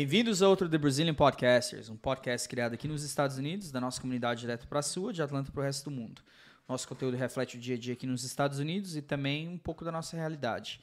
Bem-vindos a outro The Brazilian Podcasters, um podcast criado aqui nos Estados Unidos, da nossa comunidade direto para a sua, de Atlanta para o resto do mundo. Nosso conteúdo reflete o dia a dia aqui nos Estados Unidos e também um pouco da nossa realidade.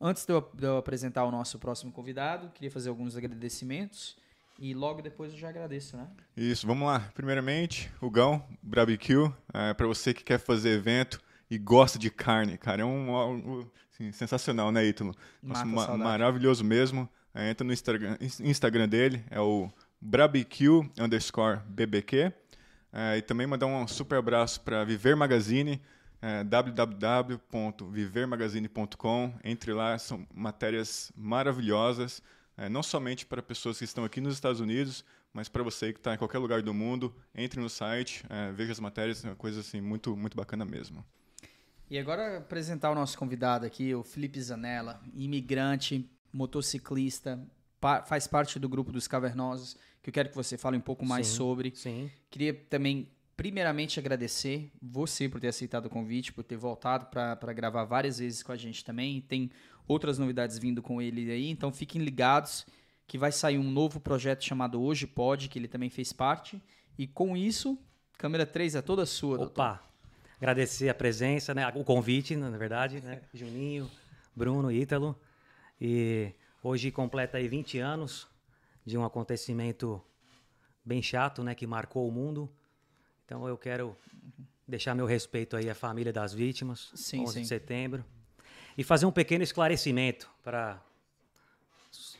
Antes de eu, de eu apresentar o nosso próximo convidado, queria fazer alguns agradecimentos e logo depois eu já agradeço, né? Isso, vamos lá. Primeiramente, o Gão, Barbecue, é, para você que quer fazer evento e gosta de carne, cara, é um, um assim, sensacional, né, Ítalo? Nossa, ma maravilhoso mesmo. É, entra no Instagram, Instagram dele, é o Barbecue underscore BBQ. É, e também mandar um super abraço para Viver Magazine, é, www.vivermagazine.com. Entre lá, são matérias maravilhosas, é, não somente para pessoas que estão aqui nos Estados Unidos, mas para você que está em qualquer lugar do mundo, entre no site, é, veja as matérias, é uma coisa assim muito, muito bacana mesmo. E agora apresentar o nosso convidado aqui, o Felipe Zanella, imigrante, motociclista, pa faz parte do grupo dos Cavernosos, que eu quero que você fale um pouco mais sim, sobre. Sim. Queria também, primeiramente, agradecer você por ter aceitado o convite, por ter voltado para gravar várias vezes com a gente também. Tem outras novidades vindo com ele aí, então fiquem ligados que vai sair um novo projeto chamado Hoje Pode, que ele também fez parte. E com isso, câmera 3 é toda sua, Opa! doutor. Agradecer a presença, né? o convite, na verdade, né? Juninho, Bruno, Ítalo. E hoje completa aí 20 anos de um acontecimento bem chato, né, que marcou o mundo. Então eu quero deixar meu respeito aí à família das vítimas, sim, 11 sim. de setembro, e fazer um pequeno esclarecimento para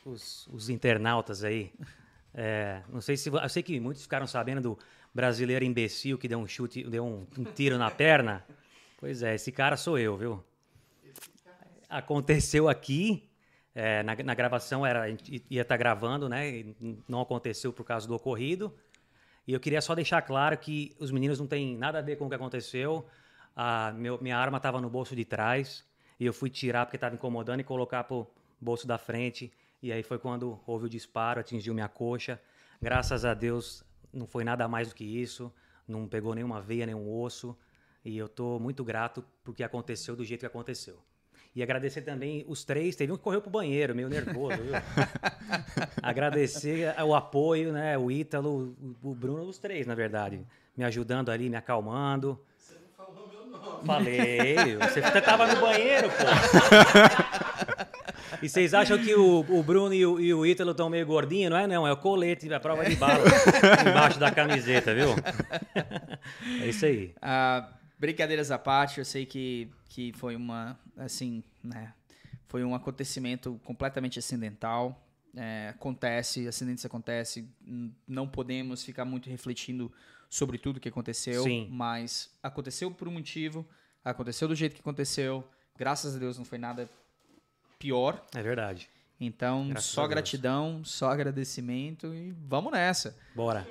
os, os, internautas aí. É, não sei se eu sei que muitos ficaram sabendo do brasileiro imbecil que deu um chute, deu um, um tiro na perna. Pois é, esse cara sou eu, viu? Aconteceu aqui é, na, na, gravação era, ia estar tá gravando, né? não aconteceu por causa do ocorrido. E eu queria só deixar claro que os meninos não têm nada a ver com o que aconteceu. A meu, minha arma estava no bolso de trás e eu fui tirar porque estava incomodando e colocar pro bolso da frente. E aí foi quando houve o disparo, atingiu minha coxa. Graças a Deus não foi nada mais do que isso. Não pegou nenhuma veia, nenhum osso. E eu estou muito grato porque aconteceu do jeito que aconteceu. E agradecer também os três. Teve um que correu pro banheiro, meio nervoso, viu? agradecer o apoio, né? O Ítalo, o Bruno, os três, na verdade. Me ajudando ali, me acalmando. Você não falou meu nome. Falei. Você tava no banheiro, pô. E vocês acham que o, o Bruno e o, e o Ítalo estão meio gordinhos? Não é não, é o colete, a prova de bala embaixo da camiseta, viu? É isso aí. Ah, brincadeiras à parte, eu sei que, que foi uma, assim, né, foi um acontecimento completamente acidental. É, acontece, acidentes acontecem, não podemos ficar muito refletindo sobre tudo que aconteceu, Sim. mas aconteceu por um motivo, aconteceu do jeito que aconteceu, graças a Deus não foi nada pior. É verdade. Então, Graças só gratidão, só agradecimento e vamos nessa. Bora.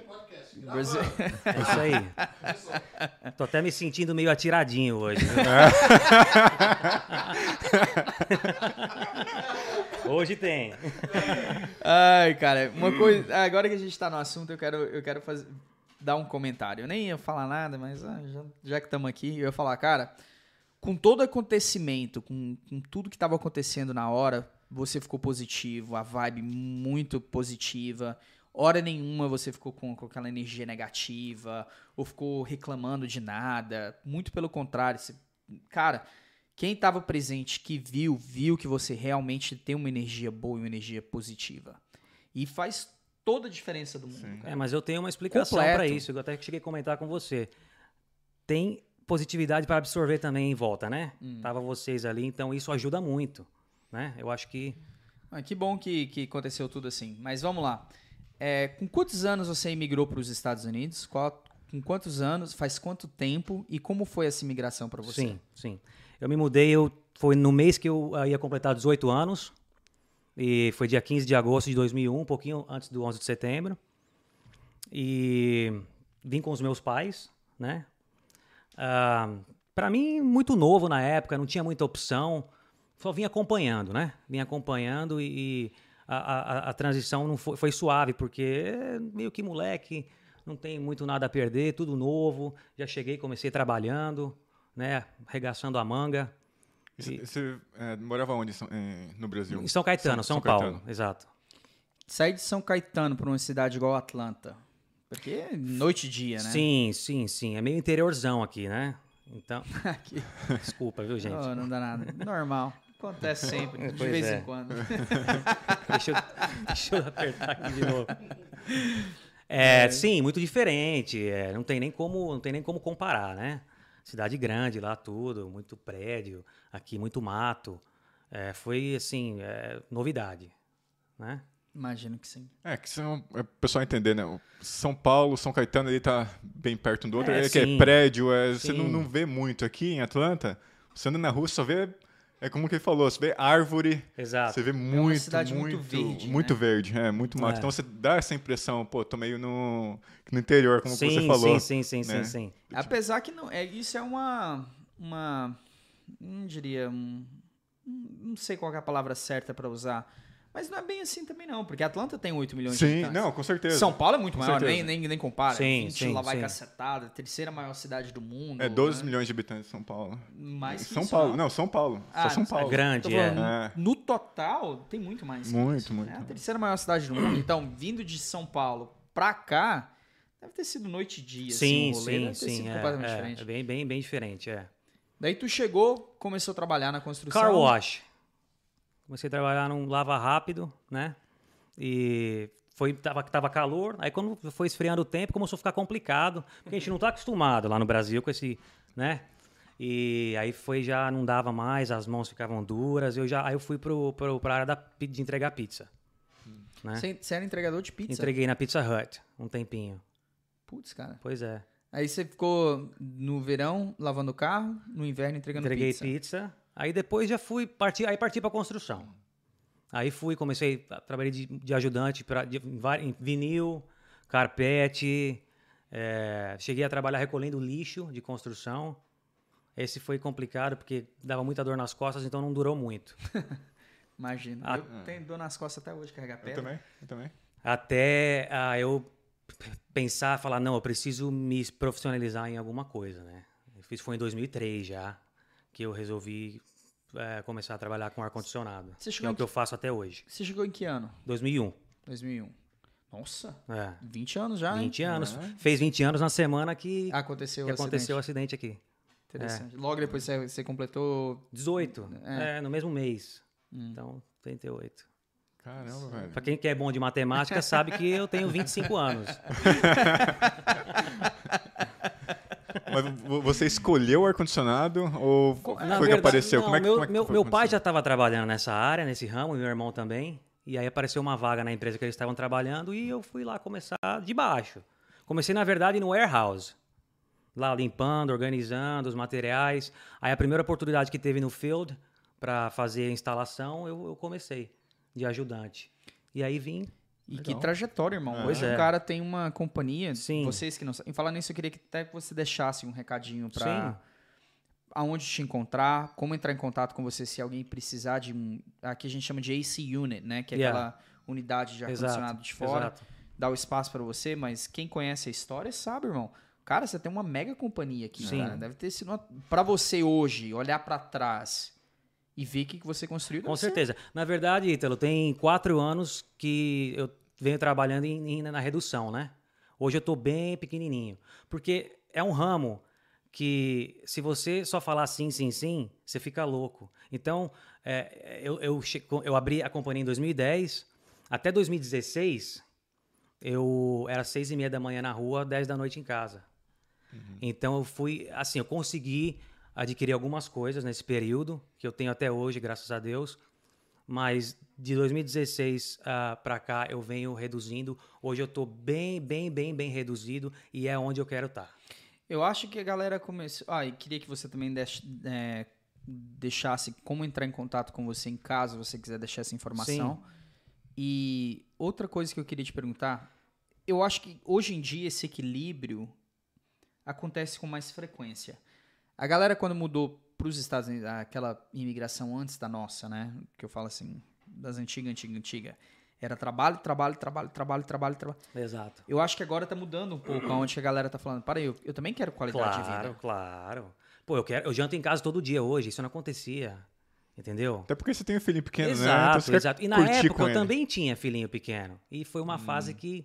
Brasil- É isso aí. Tô até me sentindo meio atiradinho hoje. Hoje tem. Ai, cara, uma coisa. Agora que a gente tá no assunto, eu quero, eu quero fazer, dar um comentário. Eu nem ia falar nada, mas ah, já, já que estamos aqui, eu ia falar, cara, com todo acontecimento, com, com tudo que estava acontecendo na hora, você ficou positivo, a vibe muito positiva. Hora nenhuma você ficou com, com aquela energia negativa, ou ficou reclamando de nada. Muito pelo contrário. Você, cara, quem estava presente que viu, viu que você realmente tem uma energia boa e uma energia positiva. E faz toda a diferença do mundo. É, mas eu tenho uma explicação para isso. Eu até cheguei a comentar com você. Tem positividade para absorver também em volta, né? Hum. Tava vocês ali, então isso ajuda muito, né? Eu acho que Ah, que bom que, que aconteceu tudo assim. Mas vamos lá. É, com quantos anos você imigrou para os Estados Unidos? Qual- com quantos anos? Faz quanto tempo? E como foi essa imigração para você? sim, sim. Eu me mudei, eu foi no mês que eu ah, ia completar 18 anos. E foi dia 15 de agosto de 2001, um pouquinho antes do 11 de setembro. E vim com os meus pais, né? Ah, para mim, muito novo na época, não tinha muita opção. Só vim acompanhando, né? Vim acompanhando e, e a, a- a transição não foi, foi suave, porque é meio que moleque, não tem muito nada a perder, tudo novo. Já cheguei, comecei trabalhando, né? Arregaçando a manga. E Você é, morava onde São- no Brasil? Em São Caetano, São, Paulo, exato. sair de São Caetano para uma cidade igual Atlanta? Porque é noite e dia, né? Sim, sim, sim. É meio interiorzão aqui, né? Então. Aqui. Desculpa, viu, gente? Oh, não dá nada. Normal. Acontece sempre, de Pois vez é. em quando. deixa, eu, deixa eu apertar aqui de novo. É, sim, muito diferente. é, não tem nem como, não tem nem como comparar, né? Cidade grande lá tudo, muito prédio, aqui muito mato. É, foi assim, é, novidade, né? Imagino que sim. É, que são, é, o pessoal entender, né? São Paulo, São Caetano, ele tá bem perto um do outro. É, É, que é prédio, é, você não, não vê muito. Aqui em Atlanta, você anda na rua, só vê. É como que ele falou, você vê árvore, Exato. você vê muito, cidade muito muito, verde, muito né? verde, é, muito mato. É. Então você dá essa impressão, pô, tô meio no, no interior, como sim, você falou. sim, sim, sim, né? sim, sim. Apesar que não, é, isso é uma, uma, não diria, um, não sei qual é a palavra certa para usar, mas não é bem assim também não, porque Atlanta tem 8 milhões de Sim, habitantes. não, com certeza. São Paulo é muito Com maior, nem, certeza. nem, nem compara. Sim, 20 sim, lá vai sim. cacetada, terceira maior cidade do mundo. É 12 né? milhões de habitantes São Paulo. Mais que São isso, Paulo, não, São Paulo. Ah, só São Paulo. É grande, é. falando, É. No total, tem muito mais. Muito, isso. muito. É a terceira maior cidade do mundo. Então, vindo de São Paulo pra cá, deve ter sido noite e dia. Sim, assim, o rolê sim, deve ter sim. sido É, completamente é, diferente. é bem, bem, bem diferente, é. Daí tu chegou, começou a trabalhar na construção. Car wash. Comecei a trabalhar num lava rápido, né? E foi tava, tava calor. Aí quando foi esfriando o tempo, começou a ficar complicado, porque a gente não tá acostumado lá no Brasil com esse, né? E aí foi já não dava mais, as mãos ficavam duras. Eu já aí eu fui pro, pro pra área da, de entregar pizza. Né? Você, você era entregador de pizza? Entreguei na Pizza Hut um tempinho. Putz, cara. Pois é. Aí você ficou no verão lavando o carro, no inverno entregando Entreguei pizza. pizza. Aí depois já fui partir, aí parti para construção. Aí fui, comecei, a- trabalhei de, de ajudante pra, de, em vinil, carpete. é, cheguei a trabalhar recolhendo lixo de construção. Esse foi complicado porque dava muita dor nas costas, então não durou muito. Imagina. Ah. Eu tenho dor nas costas até hoje, carregar Eu pedra. também, eu também. Até ah, eu pensar, falar, não, eu preciso me profissionalizar em alguma coisa, né? Isso foi em 2003 já, que eu resolvi é, começar a trabalhar com ar-condicionado. Que é o que eu faço até hoje. Você chegou em que ano? 2001. 2001. Nossa, É. 20 anos já, 20 hein? anos. Fez 20 anos na semana que, Aconteceu que o aconteceu o acidente. acidente aqui. Interessante. Logo depois você, você completou... 18. É. É, no mesmo mês. Hum. Então, 38. Caramba, velho. Pra quem que é bom de matemática, sabe que eu tenho 25 anos. Mas vo- você escolheu o ar-condicionado ou foi Na que verdade, apareceu? não, como é que, meu, como é que meu, foi meu pai já estava trabalhando nessa área, nesse ramo, e meu irmão também. E aí apareceu uma vaga na empresa que eles estavam trabalhando e eu fui lá começar de baixo. Comecei, na verdade, no warehouse. Lá limpando, organizando os materiais. Aí a primeira oportunidade que teve no field para fazer a instalação, eu, eu comecei de ajudante. E aí vim. E que Legal. trajetória, irmão. Ah. Hoje Pois o é. cara tem uma companhia. Sim. Vocês que não sabem. Falar nisso, eu queria que até que você deixasse um recadinho pra Sim. aonde te encontrar, como entrar em contato com você se alguém precisar de um. Aqui a gente chama de AC Unit, né? Que é Yeah. aquela unidade de ar-condicionado de fora. exato. Dá o espaço pra você, mas quem conhece a história sabe, irmão. Cara, você tem uma mega companhia aqui, Sim. cara. Deve ter sido uma... para você hoje olhar pra trás e ver o que você construiu. Com certeza. Na verdade, Ítalo, tem quatro anos que eu venho trabalhando em- em- na redução, né? Hoje eu estou bem pequenininho. Porque é um ramo que, se você só falar sim, sim, sim, você fica louco. Então, é, eu, eu, che- eu abri a companhia em 2010. Até 2016, eu era seis e meia da manhã na rua, 10 da noite em casa. Então eu fui, assim, eu consegui adquirir algumas coisas nesse período, que eu tenho até hoje, graças a Deus. Mas de 2016 para cá eu venho reduzindo. Hoje eu estou bem, bem, bem, bem reduzido e é onde eu quero estar. Eu acho que a galera começou. Ah, e queria que você também deix- é, deixasse como entrar em contato com você em caso você quiser deixar essa informação. E outra coisa que eu queria te perguntar, eu acho que hoje em dia esse equilíbrio acontece com mais frequência. A galera quando mudou para os Estados Unidos, aquela imigração antes da nossa, né? Que eu falo assim, das antigas, antiga, antiga, era trabalho, trabalho, trabalho, trabalho, trabalho, trabalho. Exato. Eu acho que agora tá mudando um pouco aonde a galera tá falando. Para aí, eu, eu também quero qualidade de Claro, vida. claro. Pô, eu, quero, eu janto em casa todo dia hoje, isso não acontecia. Entendeu? Até porque você tem um filhinho pequeno, exato, né? Então você exato. E na época eu ele. também tinha filhinho pequeno. E foi uma hum. fase que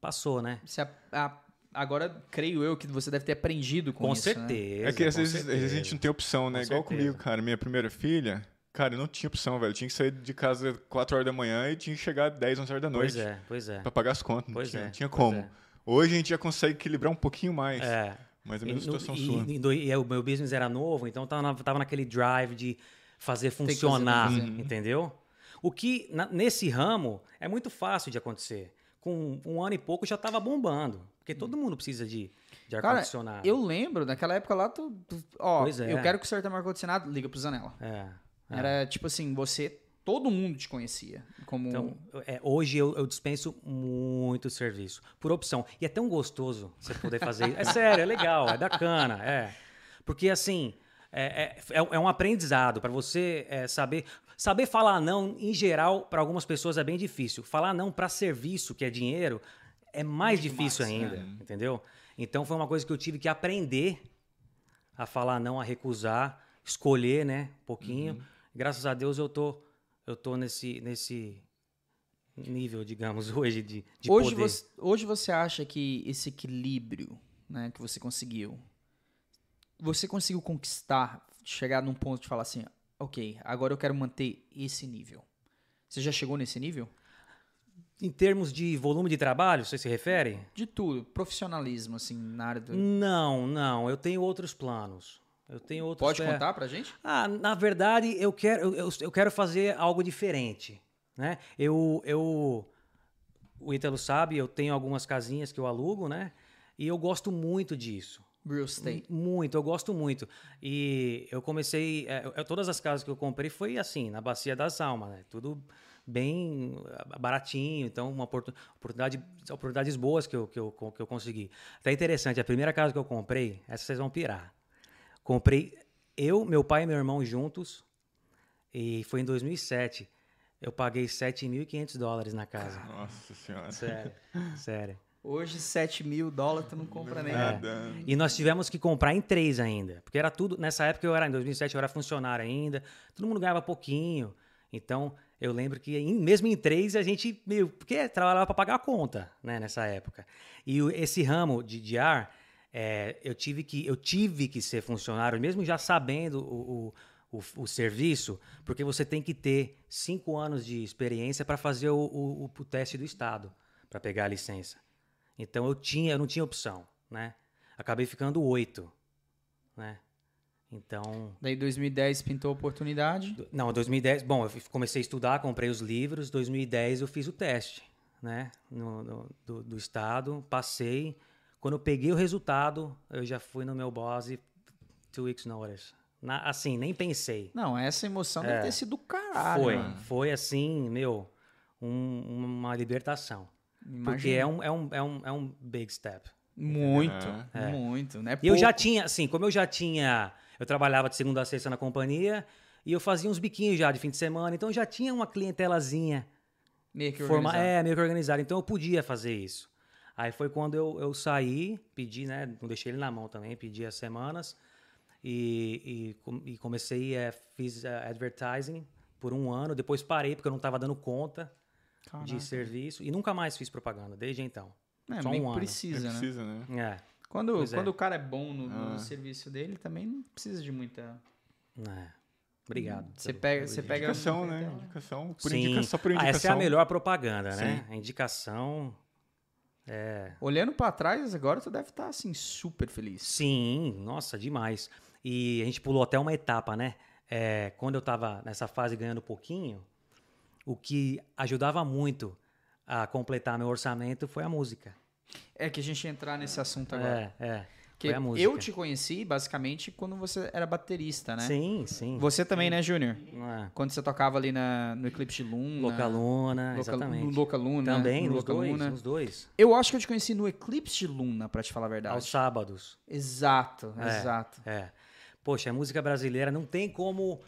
passou, né? Você, a, a, agora, creio eu que você deve ter aprendido com, com isso. Com certeza. Né? É que às vezes, às vezes, a gente não tem opção, né? Com Igual certeza. comigo, cara. Minha primeira filha, cara, eu não tinha opção, velho. Eu tinha que sair de casa 4 horas da manhã e tinha que chegar 10, 11 horas da noite. Pois é, pois é. Pra pagar as contas. Pois não tinha, é. Não tinha como. É. Hoje a gente já consegue equilibrar um pouquinho mais. É. Mas é a mesma situação e, sua. E, e, e, o meu business era novo, então tava, tava naquele drive de fazer funcionar, fazer entendeu? O que na, nesse ramo é muito fácil de acontecer. Com um ano e pouco já estava bombando, porque todo mundo precisa de, de ar-condicionado. Eu lembro, naquela época lá, tu, tu ó, é. eu quero que o senhor tenha ar-condicionado, liga pro Zanella. É, é. Era tipo assim, você todo mundo te conhecia. Como... Então, é, hoje eu, eu, dispenso muito serviço, por opção. E é tão gostoso você poder fazer isso. É sério, é legal, é bacana, é. Porque assim, é, é, é um aprendizado para você é, saber. Saber falar não, em geral, para algumas pessoas é bem difícil. Falar não para serviço, que é dinheiro, é mais Muito difícil mais, ainda, é. entendeu? Então foi uma coisa que eu tive que aprender a falar não, a recusar, escolher, né, um pouquinho. Uhum. Graças a Deus eu tô eu tô nesse, nesse nível, digamos, hoje de, de hoje poder. Você, hoje você acha que esse equilíbrio né, que você conseguiu, você conseguiu conquistar, chegar num ponto de falar assim, ok, agora eu quero manter esse nível. Você já chegou nesse nível? Em termos de volume de trabalho, você se refere? De tudo, profissionalismo, assim, na área do... Não, não, eu tenho outros planos. Eu tenho outros. Pode é... contar pra gente? Ah, na verdade, eu quero, eu, eu quero fazer algo diferente. Né? Eu, eu, o Ítalo sabe, eu tenho algumas casinhas que eu alugo, né? E eu gosto muito disso. Real estate. Muito, eu gosto muito. E eu comecei. É, todas as casas que eu comprei foi assim, na Bacia das Almas, né? Tudo bem baratinho, então uma oportunidade, oportunidades boas que eu, que, eu, que eu consegui. Até interessante, a primeira casa que eu comprei, essa vocês vão pirar. Comprei eu, meu pai e meu irmão juntos. E foi em 2007. Eu paguei 7.500 dólares na casa. Nossa senhora. Sério, sério. Hoje, 7 mil dólares tu não compra nem nada. É. E nós tivemos que comprar em três ainda. Porque era tudo. Nessa época eu era, em 2007, eu era funcionário ainda. Todo mundo ganhava pouquinho. Então, eu lembro que em, mesmo em três a gente meio. Porque trabalhava para pagar a conta, né, nessa época. E esse ramo de, de ar é, eu, tive que, eu tive que ser funcionário, mesmo já sabendo o, o, o, o serviço, porque você tem que ter cinco anos de experiência para fazer o, o, teste do Estado, para pegar a licença. Então eu tinha, eu não tinha opção, né? Acabei ficando oito, né? Então. Daí 2010 pintou a oportunidade? Não, 2010. Bom, eu comecei a estudar, comprei os livros. 2010 eu fiz o teste, né? No, no do, do estado, passei. Quando eu peguei o resultado, eu já fui no meu boss e two weeks notice. Na, assim, nem pensei. Não, essa emoção é, deve ter sido do caralho. Foi, mano. foi assim, meu, um, uma libertação. Imagina. Porque é um, é, um, é, um, é um big step. Muito, é. muito, né? E eu já tinha, assim, como eu já tinha. Eu trabalhava de segunda a sexta na companhia e eu fazia uns biquinhos já de fim de semana, então eu já tinha uma clientelazinha. Meio que organizada. É, meio que organizada. Então eu podia fazer isso. Aí foi quando eu, eu saí, pedi, né? Não deixei ele na mão também, pedi as semanas. E, e, e comecei, é, fiz uh, advertising por um ano. Depois parei porque eu não estava dando conta Caraca. de serviço. E nunca mais fiz propaganda, desde então. É, Só um ano. precisa, né? Precisa, né? É. Quando, quando é. o cara é bom no, no ah. serviço dele, também não precisa de muita. É. Obrigado. Você pega, você pega indicação, né? Indicação por Sim. indicação por indicação. Ah, essa é a melhor propaganda, né? Sim. A indicação é. Olhando para trás, agora tu deve estar tá, assim super feliz. Sim, nossa, demais. E a gente pulou até uma etapa, né? É, quando eu estava nessa fase ganhando pouquinho, o que ajudava muito a completar meu orçamento foi a música. É que a gente ia entrar nesse assunto agora. É, é. Que eu te conheci basicamente quando você era baterista, né? Sim, sim. Você também, né, Júnior? É. Quando você tocava ali na, no Eclipse de Luna. Localuna, Loca, exatamente. No Localuna. Também, no nos dois, nos dois. Eu acho que eu te conheci no Eclipse de Luna, pra te falar a verdade. Aos sábados. Exato, é, exato. É. Poxa, a música brasileira não tem como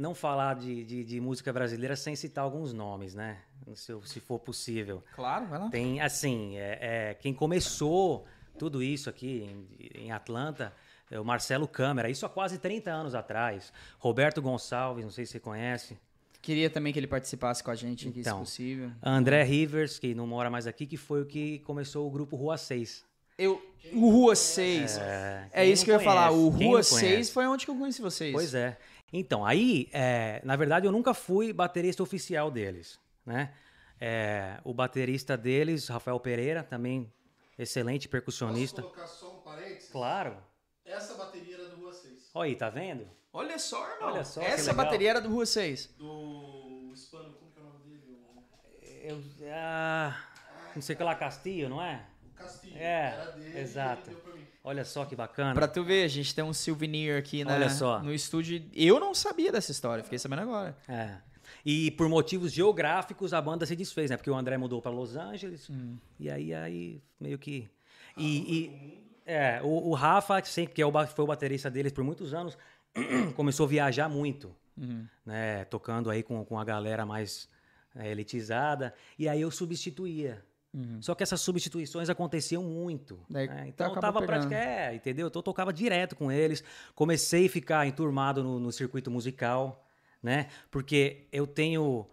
não falar de, de, de, música brasileira sem citar alguns nomes, né? Se, se for possível. Claro, vai lá. Tem, assim, é, é quem começou tudo isso aqui em, em Atlanta É o Marcelo Câmara, isso há quase 30 anos atrás. Roberto Gonçalves, não sei se você conhece. Queria também que ele participasse com a gente aqui, então, se possível. André Rivers, que não mora mais aqui, que foi o que começou o grupo Rua 6. Eu, o Rua 6. É, é isso que eu ia falar. O Rua 6 foi onde que eu conheci vocês. Pois é. Então, aí, é, na verdade, eu nunca fui baterista oficial deles, né? É, o baterista deles, Rafael Pereira, também excelente percussionista. Posso colocar só um parênteses? Claro. Essa bateria era do Rua 6. Olha aí, tá vendo? Olha só, irmão. Olha só, Essa bateria era do Rua 6. Do Hispano, como que é o nome dele? Eu, ah, não sei que lá, Castilho, não é? Castilho. É, era dele, exato. Olha só que bacana. Pra tu ver, a gente tem um souvenir aqui na, Olha só. no estúdio. Eu não sabia dessa história, fiquei sabendo agora. É. E por motivos geográficos a banda se desfez, né? Porque o André mudou para Los Angeles. Hum. E aí, aí meio que. E, e é, o, o Rafa, sempre, que é o, foi o baterista deles por muitos anos, começou a viajar muito, uhum. né? Tocando aí com, com a galera mais é, elitizada. E aí eu substituía. Uhum. Só que essas substituições aconteciam muito. Daí, né? Então eu tava praticando. É, entendeu? Então eu tocava direto com eles. Comecei a ficar enturmado no, no circuito musical, né? Porque eu tenho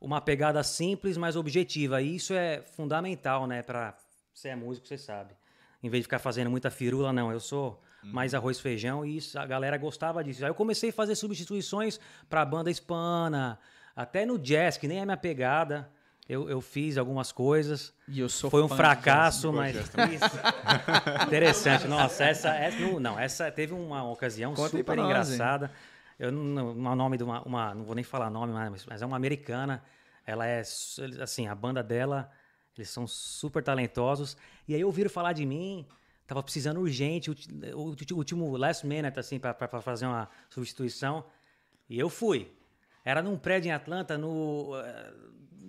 uma pegada simples, mas objetiva. E isso é fundamental, né? Para você é músico, você sabe. Em vez de ficar fazendo muita firula, não. Eu sou Uhum. mais arroz e feijão, e isso, a galera gostava disso. Aí eu comecei a fazer substituições para banda hispana, até no jazz, que nem é minha pegada. Eu, eu fiz algumas coisas. E eu sou Foi um fracasso, mas. Interessante. Nossa, essa. essa não, essa teve uma ocasião Conta super engraçada. eu não, não, nome de uma, uma. Não vou nem falar nome, mas, mas é uma americana. Ela é. Assim, a banda dela. Eles são super talentosos. E aí ouviram falar de mim. Tava precisando urgente, o último last minute, assim, para fazer uma substituição. E eu fui. Era num prédio em Atlanta, no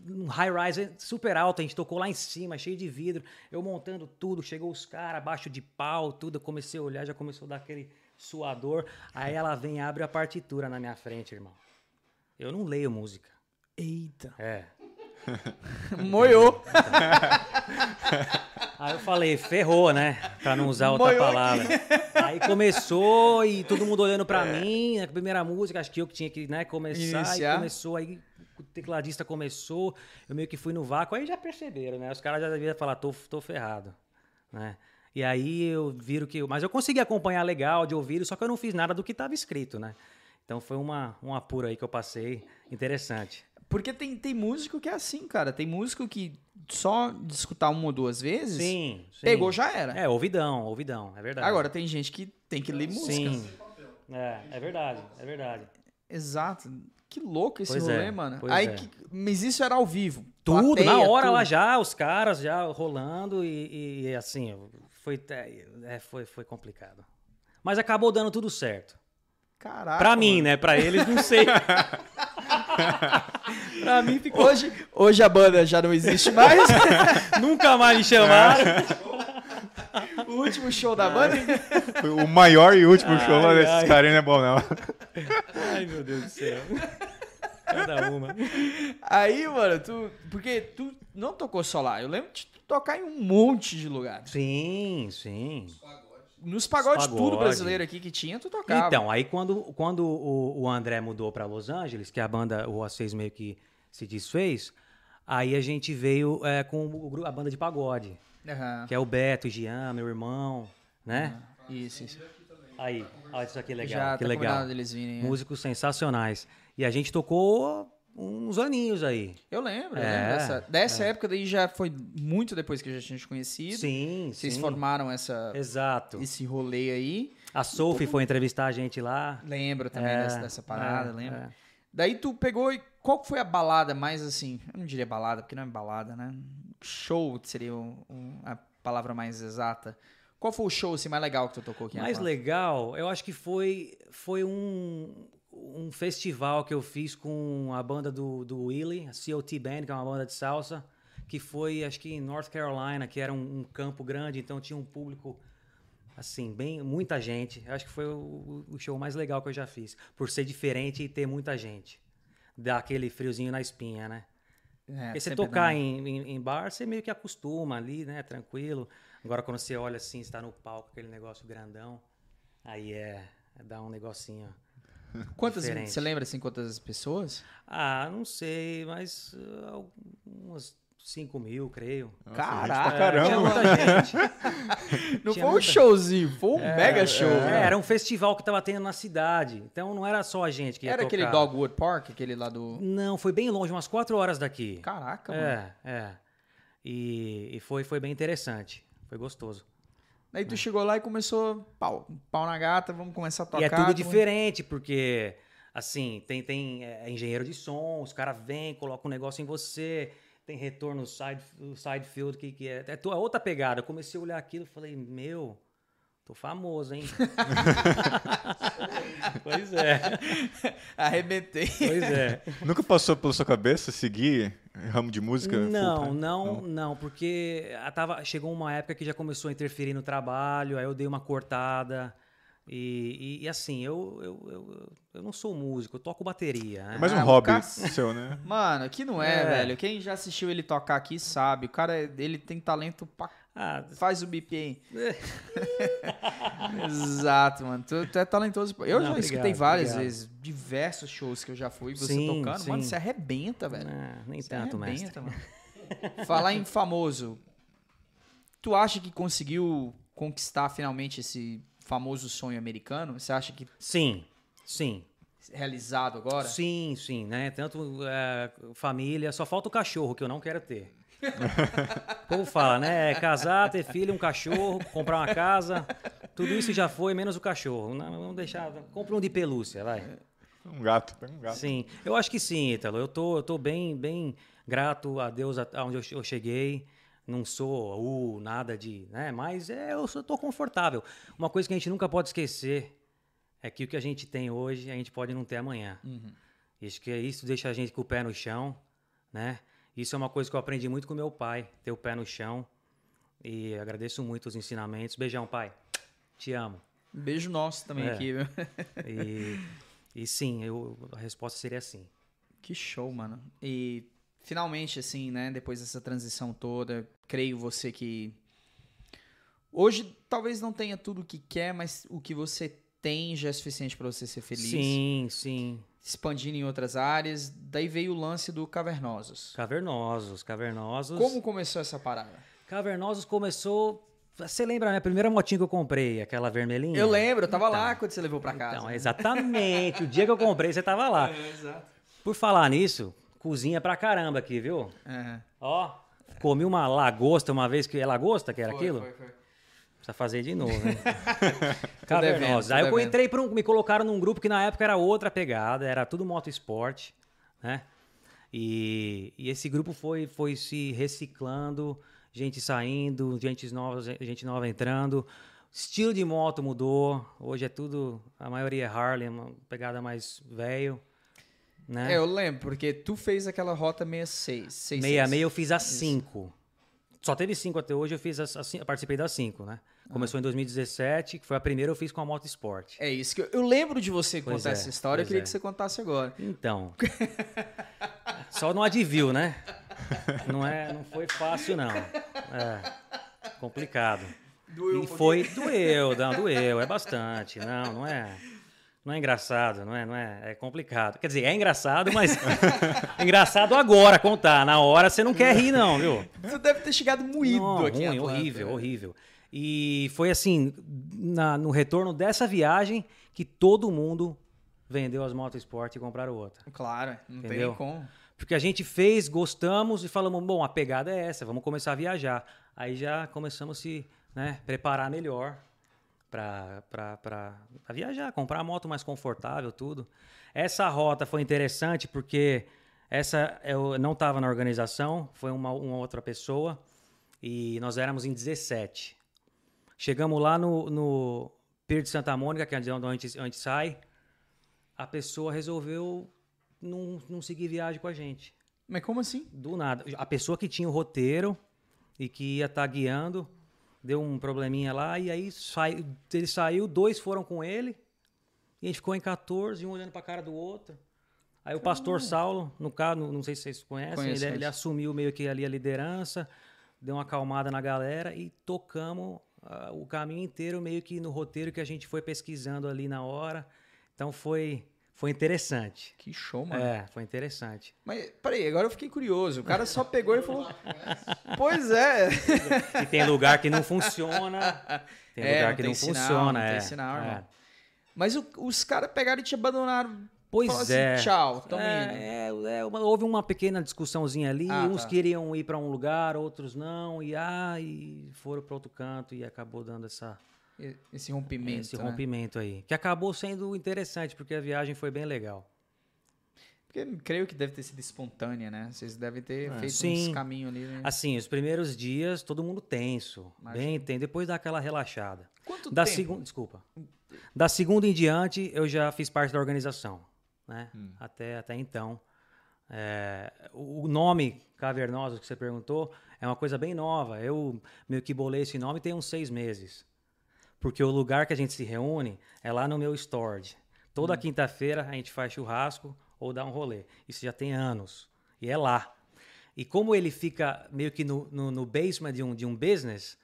num high-rise super alto. A gente tocou lá em cima, cheio de vidro. Eu montando tudo, chegou os caras abaixo de pau, tudo. Eu comecei a olhar, já começou a dar aquele suador. Aí ela vem e abre a partitura na minha frente, irmão. Eu não leio música. Eita. É. Moiou. Aí eu falei, ferrou, né? Pra não usar outra Moiou palavra. Aqui. Aí começou e todo mundo olhando pra é. mim, a primeira música, acho que eu que tinha que né, começar. Iniciar. E começou, aí o tecladista começou, eu meio que fui no vácuo, aí já perceberam, né? Os caras já deviam falar, tô, tô ferrado, né? E aí eu viro que. Mas eu consegui acompanhar legal de ouvido, só que eu não fiz nada do que estava escrito, né? Então foi uma, um apuro aí que eu passei interessante. Porque tem, tem músico que é assim, cara. Tem músico que só de escutar uma ou duas vezes, sim, sim. pegou, já era. É, ouvidão, ouvidão, é verdade. Agora, tem gente que tem que ler música. Sim. É, é verdade, é verdade. Exato. Que louco esse pois rolê, é, mano. Aí, é. que, mas isso era ao vivo. Tudo, plateia, na hora tudo. lá já, os caras já rolando e, e assim, foi, é, foi, foi complicado. Mas acabou dando tudo certo. Caraca. Pra mim, mano. né? Pra eles, não sei. pra mim ficou. Hoje, hoje a banda já não existe mais. Nunca mais me chamaram. o último show da banda. O maior e último ai, show ai. desses caras não é bom, não. Ai, meu Deus do céu. Cada uma. Aí, mano, tu. Porque tu não tocou só lá. Eu lembro de tocar em um monte de lugar. Sim, sim. Nos pagodes pagode. tudo brasileiro aqui que tinha, tu tocava. Então, aí quando, quando o, o André mudou para Los Angeles, que a banda, o A6 meio que se desfez, aí a gente veio é, com o, a banda de pagode. Uhum. Que é o Beto, o Gian, meu irmão, né? Uhum. Isso, isso. Aí, olha isso aqui legal. Já que tá legal. Deles virem, é. Músicos sensacionais. E a gente tocou uns aninhos aí. Eu lembro, é, eu lembro dessa, dessa é. época daí já foi muito depois que a gente tinha conhecido. Sim, Vocês sim. formaram essa Exato. esse rolê aí. A Sophie foi entrevistar a gente lá. Lembro também é, dessa, dessa, parada, é, lembro. Daí tu pegou e qual foi a balada mais assim, eu não diria balada, porque não é balada, né? Show seria a palavra mais exata. Qual foi o show assim, mais legal que tu tocou aqui? Mais legal, eu acho que foi, foi um, um festival que eu fiz com a banda do, do Willie, a COT Band, que é uma banda de salsa, que foi, acho que em North Carolina, que era um, um campo grande, então tinha um público, assim, bem, muita gente. Acho que foi o, o, show mais legal que eu já fiz, por ser diferente e ter muita gente. Dá aquele friozinho na espinha, né? É, Porque você tocar em, em, em, bar, você meio que acostuma ali, né? Tranquilo. Agora, quando você olha assim, está no palco, aquele negócio grandão. Aí é, é dar um negocinho. Quantas, Diferente. você lembra assim quantas pessoas? Ah, não sei, mas uh, umas 5 mil, creio. Nossa, Caraca, É, tinha caramba. muita gente. Não Tinha foi um muita- showzinho, foi um mega show. É, né? era um festival que tava tendo na cidade. Então não era só a gente que ia Era tocar. aquele Dogwood Park, aquele lá do. Não, foi bem longe, umas 4 horas daqui. Caraca, mano. É, é. E, e foi, foi bem interessante. Foi gostoso. Daí tu chegou lá e começou, pau, pau na gata, vamos começar a tocar. e é tudo como- diferente, porque, assim, tem, tem é, engenheiro de som, os caras vêm, colocam um negócio em você, tem retorno side, side field, que, que é, é tua- outra pegada. Eu comecei a olhar aquilo e falei, meu, tô famoso, hein? pois é, Arrebentei. pois é. Nunca passou pela sua cabeça seguir ramo de música? Não, full-time? não, não, porque a tava, chegou uma época que já começou a interferir no trabalho, aí eu dei uma cortada. E, e- e assim, eu, eu, eu, eu não sou músico, eu toco bateria. né? É mais um Ah, hobby seu, né? Mano, aqui não é, É. velho. Quem já assistiu ele tocar aqui sabe. O cara, ele tem talento pra... Ah, Faz o bip aí. Exato, mano. Tu, tu é talentoso. Eu Não, já obrigado, escutei várias obrigado. vezes, diversos shows que eu já fui, você Sim, tocando. Mano, sim. você arrebenta, velho. ah, nem Você tanto, mestre. arrebenta, mano. Falar em famoso. Tu acha que conseguiu conquistar finalmente esse famoso sonho americano? Você acha que Sim, sim. realizado agora? Sim, sim, né? Tanto é, família, só falta o cachorro que eu não quero ter. o povo fala, né? Casar, ter filho, um cachorro, comprar uma casa, tudo isso já foi, menos o cachorro. Não, vamos deixar. Compra um de pelúcia, vai. Um gato, um gato. Sim, eu acho que sim, Ítalo. Eu tô, eu tô bem, bem grato a Deus aonde eu cheguei. Não sou uh, nada de, né? Mas é, eu tô confortável. Uma coisa que a gente nunca pode esquecer é que o que a gente tem hoje, a gente pode não ter amanhã. Isso que isso deixa a gente com o pé no chão, né? Isso é uma coisa que eu aprendi muito com meu pai, ter o pé no chão. E agradeço muito os ensinamentos. Beijão, pai. Te amo. Beijo nosso também É. aqui? E, e sim, eu, a resposta seria sim. Que show, mano. E finalmente, assim, né, depois dessa transição toda, creio você que. Hoje talvez não tenha tudo o que quer, mas o que você tem já é suficiente pra você ser feliz. Sim, sim. Expandindo em outras áreas. Daí veio o lance do Cavernosos. Cavernosos, cavernosos. Como começou essa parada? Cavernosos começou. Você lembra a minha primeira motinha que eu comprei, aquela vermelhinha? Eu lembro, eu tava Então. lá quando você levou pra casa. Então, né? exatamente. o dia que eu comprei, você tava lá. É, exato. Por falar nisso, cozinha pra caramba aqui, viu? É. Ó, comi uma lagosta uma vez que é lagosta que era Foi, aquilo? foi, foi. Precisa fazer de novo, né? tô Aí eu devendo. entrei para um, me colocaram num grupo que na época era outra pegada, era tudo moto esporte, né? E, e esse grupo foi, foi se reciclando, gente saindo, gente nova, gente nova entrando. Estilo de moto mudou. Hoje é tudo, a maioria é Harley, uma pegada mais velho, né? É, eu lembro, porque tu fez aquela rota 66. 66. Meia meia eu fiz as 5. Só teve 5 até hoje, eu fiz cin- eu participei das 5, né? Começou em 2017, que foi a primeira eu fiz com a Moto Sport. É isso que eu, eu lembro de você Pois contar é, essa história, eu queria é. que você contasse agora. Então. só no advil, né? Não é, não foi fácil não. É. Complicado. Doeu um e foi doeu, não, doeu, é bastante. Não, não é. Não é engraçado, não é, não é, é complicado. Quer dizer, é engraçado, mas é engraçado agora contar. Na hora você não quer rir não, viu? Tu deve ter chegado moído Não, aqui ruim, horrível, né? horrível. E foi assim, na- no retorno dessa viagem, que todo mundo vendeu as motos esporte e compraram outra. Claro, não tem Entendeu? nem como. Porque a gente fez, gostamos e falamos, bom, a pegada é essa, vamos começar a viajar. Aí já começamos a se né, preparar melhor para viajar, comprar a moto mais confortável, tudo. Essa rota foi interessante porque essa eu não estava na organização, foi uma, uma outra pessoa e nós éramos em 17. Chegamos lá no, no Pier de Santa Mônica, que é onde a gente, onde a gente sai, a pessoa resolveu não, não seguir viagem com a gente. Mas como assim? Do nada. A pessoa que tinha o roteiro e que ia estar guiando deu um probleminha lá e aí sai, ele saiu, dois foram com ele e a gente ficou em 14, um olhando para a cara do outro. Aí o pastor Saulo, no caso, não- sei se vocês conhecem, Conheço, ele, ele assumiu meio que ali a liderança, deu uma acalmada na galera e tocamos uh, o caminho inteiro meio que no roteiro que a gente foi pesquisando ali na hora. Então foi foi interessante. Que show, mano. É, foi interessante. Mas, peraí, agora eu fiquei curioso. O cara só pegou e falou. pois é. E tem lugar que não funciona. Tem É, lugar não que tem não sinal, funciona. não tem é, sinal, é. irmão. Mas o- os caras pegaram e te abandonaram. Pois assim, é. tchau, tamo indo. é, é, é, uma- houve uma pequena discussãozinha ali. Ah, uns tá. queriam ir para um lugar, outros não. E, ah, e foram para outro canto e acabou dando essa, Esse rompimento. esse né? rompimento aí. Que acabou sendo interessante, porque a viagem foi bem legal. Porque creio que deve ter sido espontânea, né? Vocês devem ter feito Sim. uns caminhos ali, né? Assim, os primeiros dias, todo mundo tenso. Imagino. Bem tenso. Depois dá aquela relaxada. Quanto Da tempo? segunda, desculpa. Da segunda em diante, eu já fiz parte da organização, né? Até, até então. É, o o nome Cavernosos que você perguntou é uma coisa bem nova. Eu meio que bolei esse nome tem uns seis meses. Porque o lugar que a gente se reúne é lá no meu storage. Toda quinta-feira a gente faz churrasco ou dá um rolê. Isso já tem anos. E é lá. E como ele fica meio que no, no, no basement de um, de um business,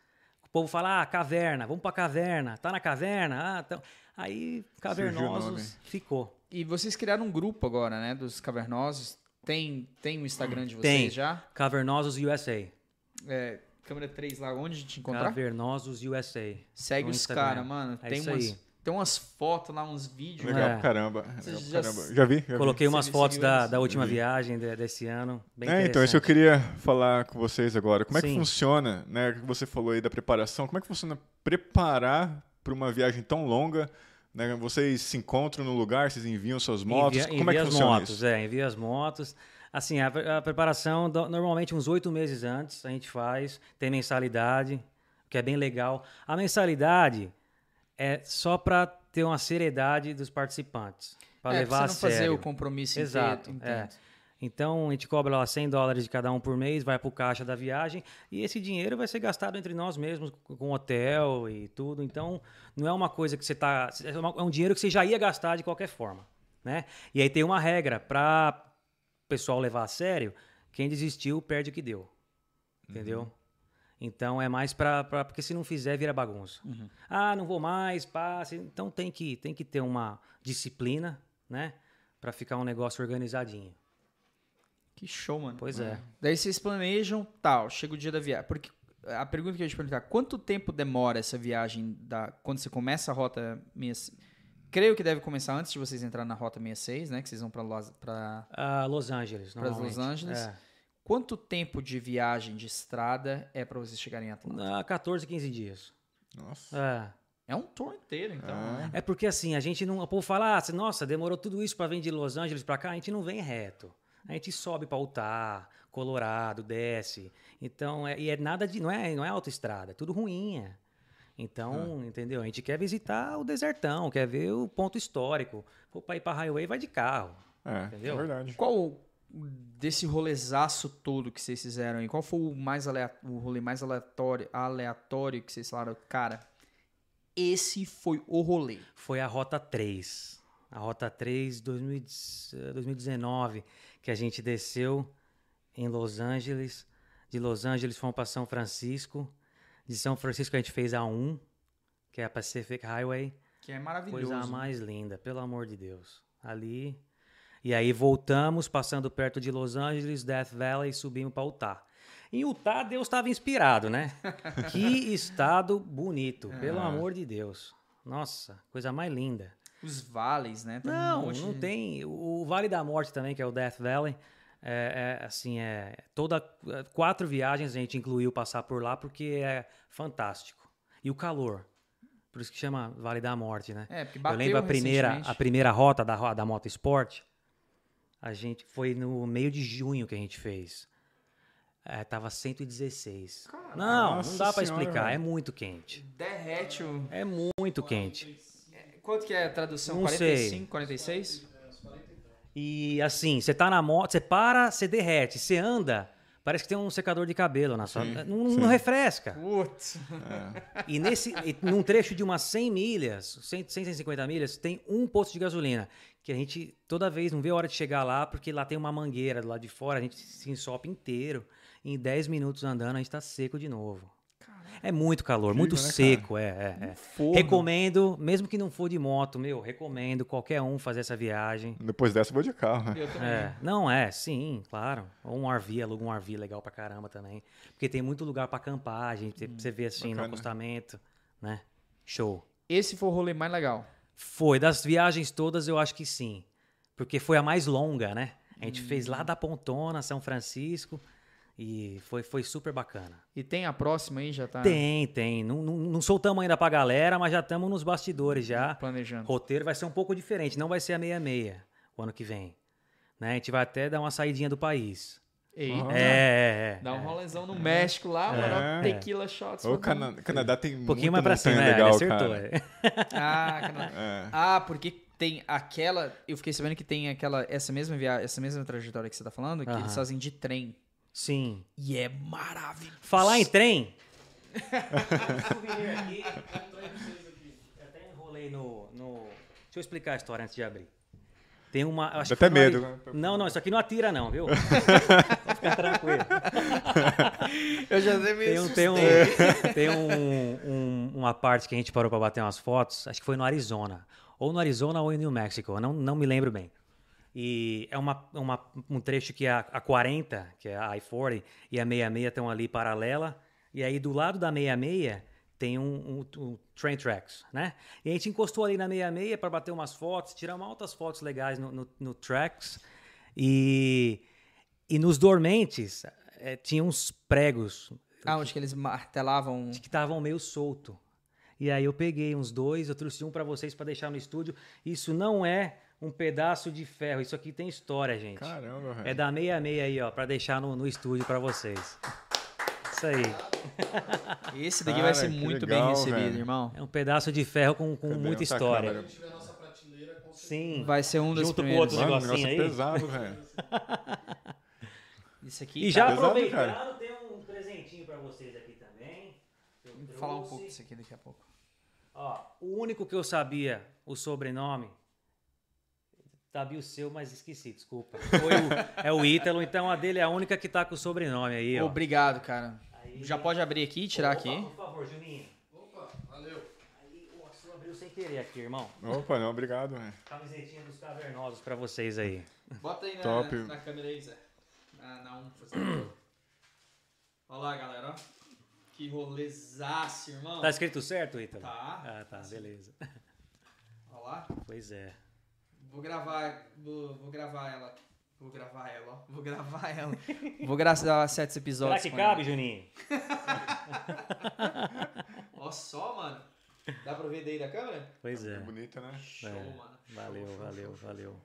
o povo fala, ah, caverna, vamos pra caverna, tá na caverna? Ah, então... Aí. Cavernosos ficou. E vocês criaram um grupo agora, né? Dos cavernosos. Tem, tem o Instagram de vocês Tem. já? Cavernosos USA. É, câmera 3 lá, onde te encontrar? Cavernosos USA. Segue os caras, mano. É tem, isso umas, aí. tem umas fotos lá, uns vídeos. Legal É. caramba. Legal já- caramba. Já vi? Já vi. Coloquei Você umas me fotos da, da última vi. viagem de- desse ano. Bem É, então, isso eu queria falar com vocês agora. Como é que Sim. funciona, né? que Você falou aí da preparação. Como é que funciona preparar para uma viagem tão longa? Né? Vocês se encontram no lugar, vocês enviam suas motos. Envia, Como é envia que as funciona motos, isso? é, envia as motos. Assim, a, a preparação, do- normalmente uns oito meses antes, a gente faz, tem mensalidade, que é bem legal. A mensalidade é só para ter uma seriedade dos participantes, para é, levar pra a você não fazer sério. o compromisso Exato, inteiro. é. Então, a gente cobra lá 100 dólares de cada um por mês, vai para o caixa da viagem, e esse dinheiro vai ser gastado entre nós mesmos, com hotel e tudo. Então, não é uma coisa que você está... É, é um dinheiro que você já ia gastar de qualquer forma, né? E aí tem uma regra, para pessoal levar a sério, quem desistiu perde o que deu, entendeu? Então, é mais para... Porque se não fizer, vira bagunça. Ah, não vou mais, passe. Então, tem que, tem que ter uma disciplina, né? Para ficar um negócio organizadinho. Que show, mano. Pois é. Daí vocês planejam, tal, chega o dia da viagem. Porque a pergunta que eu ia te perguntar, quanto tempo demora essa viagem da quando você começa a rota 66? Creio que deve começar antes de vocês entrarem na rota 66, né? Que vocês vão para Los, pra... Ah, Los Angeles, Pras Los. Angeles? É. Quanto tempo de viagem de estrada é para vocês chegarem em Atlanta? Ah, 14, 15 dias. Nossa. É. É um tour inteiro, então. Ah. É porque assim, a gente não. O povo fala, ah, nossa, demorou tudo isso para vir de Los Angeles para cá, a gente não vem reto. A gente sobe para Utah, Colorado, desce. Então, é, e é nada de. Não é, não é autoestrada, é tudo ruinha. Então, entendeu? A gente quer visitar o desertão, quer ver o ponto histórico. For para ir para highway, vai de carro. É, Entendeu? é verdade. Qual desse rolezaço todo que vocês fizeram aí, qual foi o mais alea- o rolê mais aleatório, aleatório que vocês falaram, cara, esse foi o rolê. foi a Rota 3. A Rota 3 2000 eh, 2019, que a gente desceu em Los Angeles. De Los Angeles fomos para São Francisco. De São Francisco a gente fez a 1, que é a Pacific Highway. Que é maravilhoso. Coisa mais linda, pelo amor de Deus. Ali. E aí voltamos, passando perto de Los Angeles, Death Valley, subimos para Utah. Em Utah, Deus estava inspirado, né? que estado bonito, pelo amor de Deus. Nossa, coisa mais linda. Os vales, né? Tem um Não, monte não de- tem. O Vale da Morte também, que é o Death Valley, é, é, assim, é toda é, quatro viagens a gente incluiu passar por lá porque é fantástico. E o calor. Por isso que chama Vale da Morte, né? É, porque Eu bateu lembro a primeira, a primeira rota da, da Moto Sport, a gente foi no meio de junho que a gente fez. É, tava 116. não, Nossa não dá pra Senhora, explicar, é muito quente. Derrete o... É muito quente. Quanto que é a tradução? Não 45, sei. 46? E assim, você tá na moto, você para, você derrete, você anda, parece que tem um secador de cabelo na sua. não, não refresca. Putz. E nesse, num trecho de umas 100 milhas, 100, 100, 150 milhas, tem um posto de gasolina. Que a gente toda vez não vê a hora de chegar lá, porque lá tem uma mangueira do lado de fora, a gente se ensopa inteiro. Em 10 minutos andando, a gente tá seco de novo. É muito calor, muito né, cara? seco, é, é, é. Recomendo, mesmo que não for de moto, meu, recomendo qualquer um fazer essa viagem. Depois dessa eu vou de carro. né? É, não é, sim, claro. Ou um RV, aluga um RV legal pra caramba também. Porque tem muito lugar pra acampagem, você- você vê assim no bacana. acostamento, né? Show. Esse foi o rolê mais legal. Foi, das viagens todas eu acho que sim. Porque foi a mais longa, né? A gente fez Hum. lá da Pontona, São Francisco, e foi, foi super bacana. E tem a próxima aí, já tá Tem, tem. Não, não, não soltamos ainda pra galera, mas já estamos nos bastidores já. planejando. roteiro vai ser um pouco diferente, não vai ser a 66 o ano que vem. Né? A gente vai até dar uma saidinha do país. Eita. É, é, é. Dá um rolezão no México lá, mano. Tequila shots. O Cana- Canadá tem Um pouquinho mais pra cima, é, legal, ele acertou. cara. é. Ah, Canadá. É. Ah, porque tem aquela. Eu fiquei sabendo que tem aquela. Essa mesma viagem, essa mesma trajetória que você tá falando, que Aham. eles fazem de trem. Sim. E é maravilhoso. Falar em trem. até enrolei no, no. Deixa eu explicar a história antes de abrir. Tem uma. eu Acho Dá até medo, né? Não, não, isso aqui não atira, não, viu? Ficar tranquilo. Eu já dei meio Tem, um, tem, um, tem um- um- uma parte que a gente parou para bater umas fotos, acho que foi no Arizona. Ou no Arizona ou em New Mexico, eu não, não me lembro bem. E é uma, uma- um trecho que a, a 40, que é a I-40, e a 66 estão ali paralela. E aí do lado da 66 tem um, um, um train tracks, né? E a gente encostou ali na 66 para bater umas fotos, tirar altas fotos legais no, no, no tracks. E, e nos dormentes eh, tinha uns pregos Ah, onde que eles martelavam. que estavam meio solto. E aí eu peguei uns dois, eu trouxe um para vocês para deixar no estúdio. Isso não é um pedaço de ferro, isso aqui tem história, gente. Caramba, velho. É da 66 aí, ó, para deixar no, no estúdio para vocês. Isso aí. Esse daqui Cara, vai ser muito legal, bem recebido, velho. irmão. É um pedaço de ferro com, com Cadê? muita tá história. com. Sim. Vai ser um dos Junto com primeiros. outros Mano, o negocinho negócio é aí. pesado, velho. Isso aqui. E já cara, pesado, aproveitando, tem um presentinho para vocês aqui também. Vou falar um pouco disso aqui daqui a pouco. Ó, o único que eu sabia o sobrenome. Sabia o seu, mas esqueci, desculpa. Foi o, é o Ítalo, então a dele é a única que tá com o sobrenome aí, ó. Obrigado, cara. Aí- Já pode abrir aqui e tirar Opa, aqui. Por favor, Juninho. Opa, valeu. Aí, ó, você abriu sem querer aqui, irmão. Opa, não, obrigado, velho. Camisetinha dos cavernosos pra vocês aí. Bota aí na, Top. na câmera aí, Zé. Na, na um. Olha lá, galera, ó. Que rolezaço, irmão. Tá escrito certo, Ítalo? Tá. Ah, tá, beleza. Olha lá. Pois é. Vou gravar, vou, vou gravar ela. Vou gravar ela, ó. Vou gravar ela. vou gravar sete Será episódios que com cabe, ela. Juninho? Ó só, mano. Dá pra ver daí da câmera? Pois É é. bonita, né? Show, É. mano. Valeu, valeu, valeu.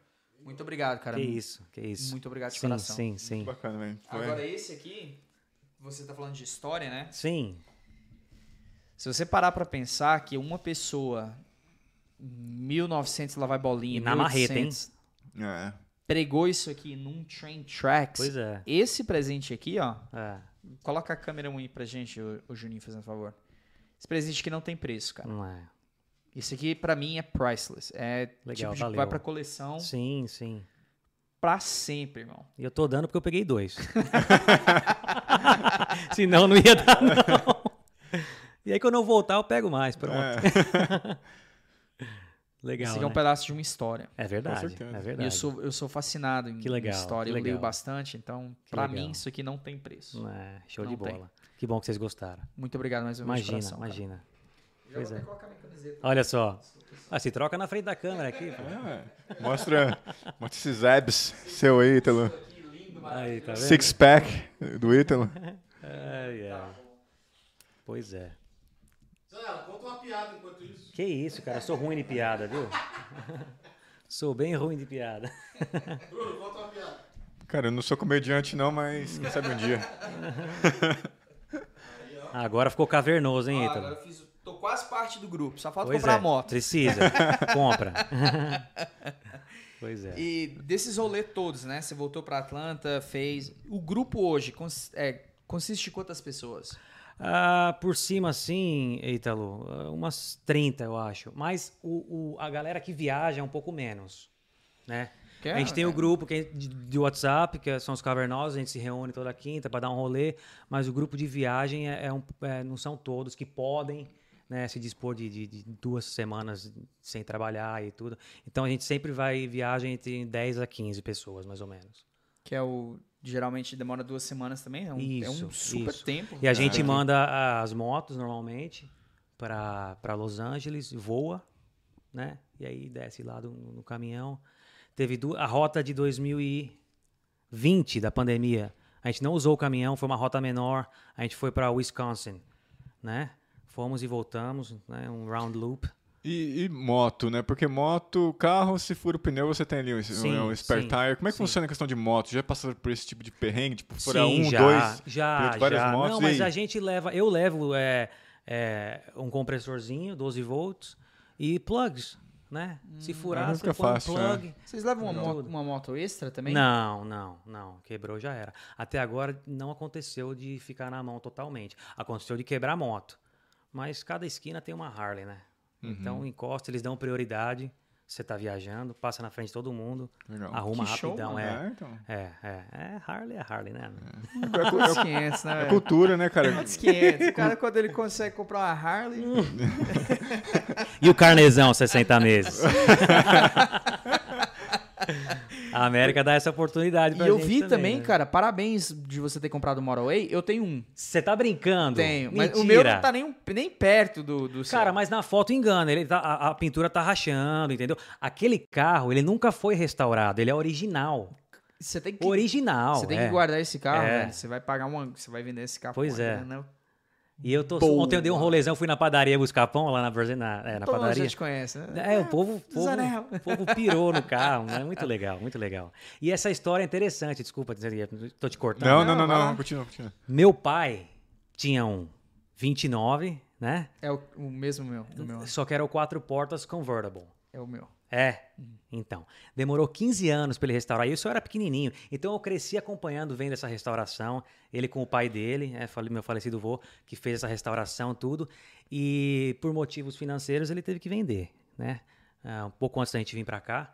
Muito obrigado, cara. Que isso, que isso. Muito obrigado de sim, coração. sim, sim. Bacana, velho. Foi- Agora esse aqui, você tá falando de história, né? Sim, Se você parar pra pensar que uma pessoa, 1900 lá vai bolinha, E na marreta, hein? 1800, É. pregou isso aqui num train tracks. pois é. Esse presente aqui, ó, é. coloca a câmera um aí pra gente, o, o Juninho, fazendo favor. Esse presente aqui não tem preço, cara. Não é. Isso aqui pra mim é priceless. É Legal, tipo de valeu. vai pra coleção Sim, sim. pra sempre, irmão. E eu tô dando porque eu peguei dois. Senão não ia dar, não. E aí quando eu voltar, eu pego mais. Pronto. É. Legal. Esse aqui é um né? pedaço de uma história. É verdade. É E verdade. eu sou, eu sou fascinado em, Que legal, em história. que Eu leio bastante, então, legal. mim, isso aqui não tem preço. É, show Não de tem. bola. Que bom que vocês gostaram. Muito obrigado mais uma vez. Imagina, coração, imagina. Pois é. Olha só. Ah, se troca na frente da câmera aqui. É, Mostra, mostra esses abs seu aí, Ítalo. Aí, tá vendo? Six pack do Ítalo. Ai, ai. Pois é. Zé, conta uma piada enquanto isso. Que isso, cara. Eu sou ruim de piada, viu? sou bem ruim de piada. Bruno, conta uma piada. Cara, eu não sou comediante não, mas quem sabe um dia. Agora ficou cavernoso, hein, Ó, Ítalo? agora eu fiz, tô quase parte do grupo, só falta Pois comprar é. a moto. Precisa. Compra. pois é. E desses rolês todos, né? Você voltou pra Atlanta, fez. O grupo hoje cons- é, consiste de quantas pessoas? Ah, por cima, assim, Ítalo, ah, umas 30, eu acho. Mas o, o- a galera que viaja é um pouco menos, né? Que é- a gente tem o é- grupo que é de, de WhatsApp, que são os cavernosos, a gente se reúne toda quinta para dar um rolê, mas o grupo de viagem é, é um- é, não são todos que podem né, se dispor de, de- de duas semanas sem trabalhar e tudo. Então a gente sempre vai viagem entre 10 a 15 pessoas, mais ou menos. Que é o. Geralmente demora duas semanas também. É um, é um Isso, super isso. tempo. E a gente Tem que- manda as motos normalmente para Los Angeles, voa, né? E aí desce lá do- no caminhão. Teve a rota de 2020 da pandemia. A gente não usou o caminhão, foi uma rota menor. A gente foi para Wisconsin, né? Fomos e voltamos, né? Um round loop. E, e moto, né? Porque moto, carro, se fura o pneu, você tem ali um, Sim, um spare sim, tire. Como é que sim. funciona a questão de moto? Já passaram por esse tipo de perrengue? Tipo, furar um, já, dois, já, várias já. motos? Não, mas a gente leva, eu levo é, é, um compressorzinho, 12 volts e plugs, né? Se furar, Aí você põe um fácil, plug. Vocês levam uma, uma moto extra também? Não, não, não. Quebrou já era. Até agora não aconteceu de ficar na mão totalmente. Aconteceu de quebrar a moto. Mas cada esquina tem uma Harley, né? Uhum. Então encosta, eles dão prioridade. Você tá viajando, passa na frente de todo mundo, Legal. arruma Que show, rapidão. mano. é, É, então. é, é, é Harley, é Harley, né? É, é 500, né? cu- é cultura, né, cara? Quantos 500? O cara, quando ele consegue comprar uma Harley. E o carnezão, 60 meses. A América dá essa oportunidade pra E eu gente vi também, né? cara, parabéns de você ter comprado o Model Way. Eu tenho um. Você tá brincando? Tenho. Mas o meu não tá nem, nem perto do, do seu. Cara, mas na foto engana, ele tá, a, a pintura tá rachando, entendeu? Aquele carro, ele nunca foi restaurado, ele é original. Você tem que, Original, você tem é. que guardar esse carro, É. velho. Você vai pagar uma. Você vai vender esse carro. Pois é. grana E eu tô, Boa. ontem eu dei um rolezão, fui na padaria buscar pão lá na, na, é, na Todo mundo padaria. já te conhece, né? É, o povo, o povo, o povo pirou no carro, né? Muito legal, muito legal. E essa história é interessante, desculpa, tô te cortando. Não, não, não, lá. não. Continua, continua. Meu pai tinha um 29, né? É o, o mesmo meu. Do meu. Só que era o quatro portas convertible. É o meu. É. Então, demorou 15 anos para ele restaurar. Isso eu era pequenininho. Então eu cresci acompanhando, vendo essa restauração. Ele com o pai dele, é, meu falecido avô, que fez essa restauração, tudo. E por motivos financeiros ele teve que vender, né? Ah, um pouco antes da gente vir para cá.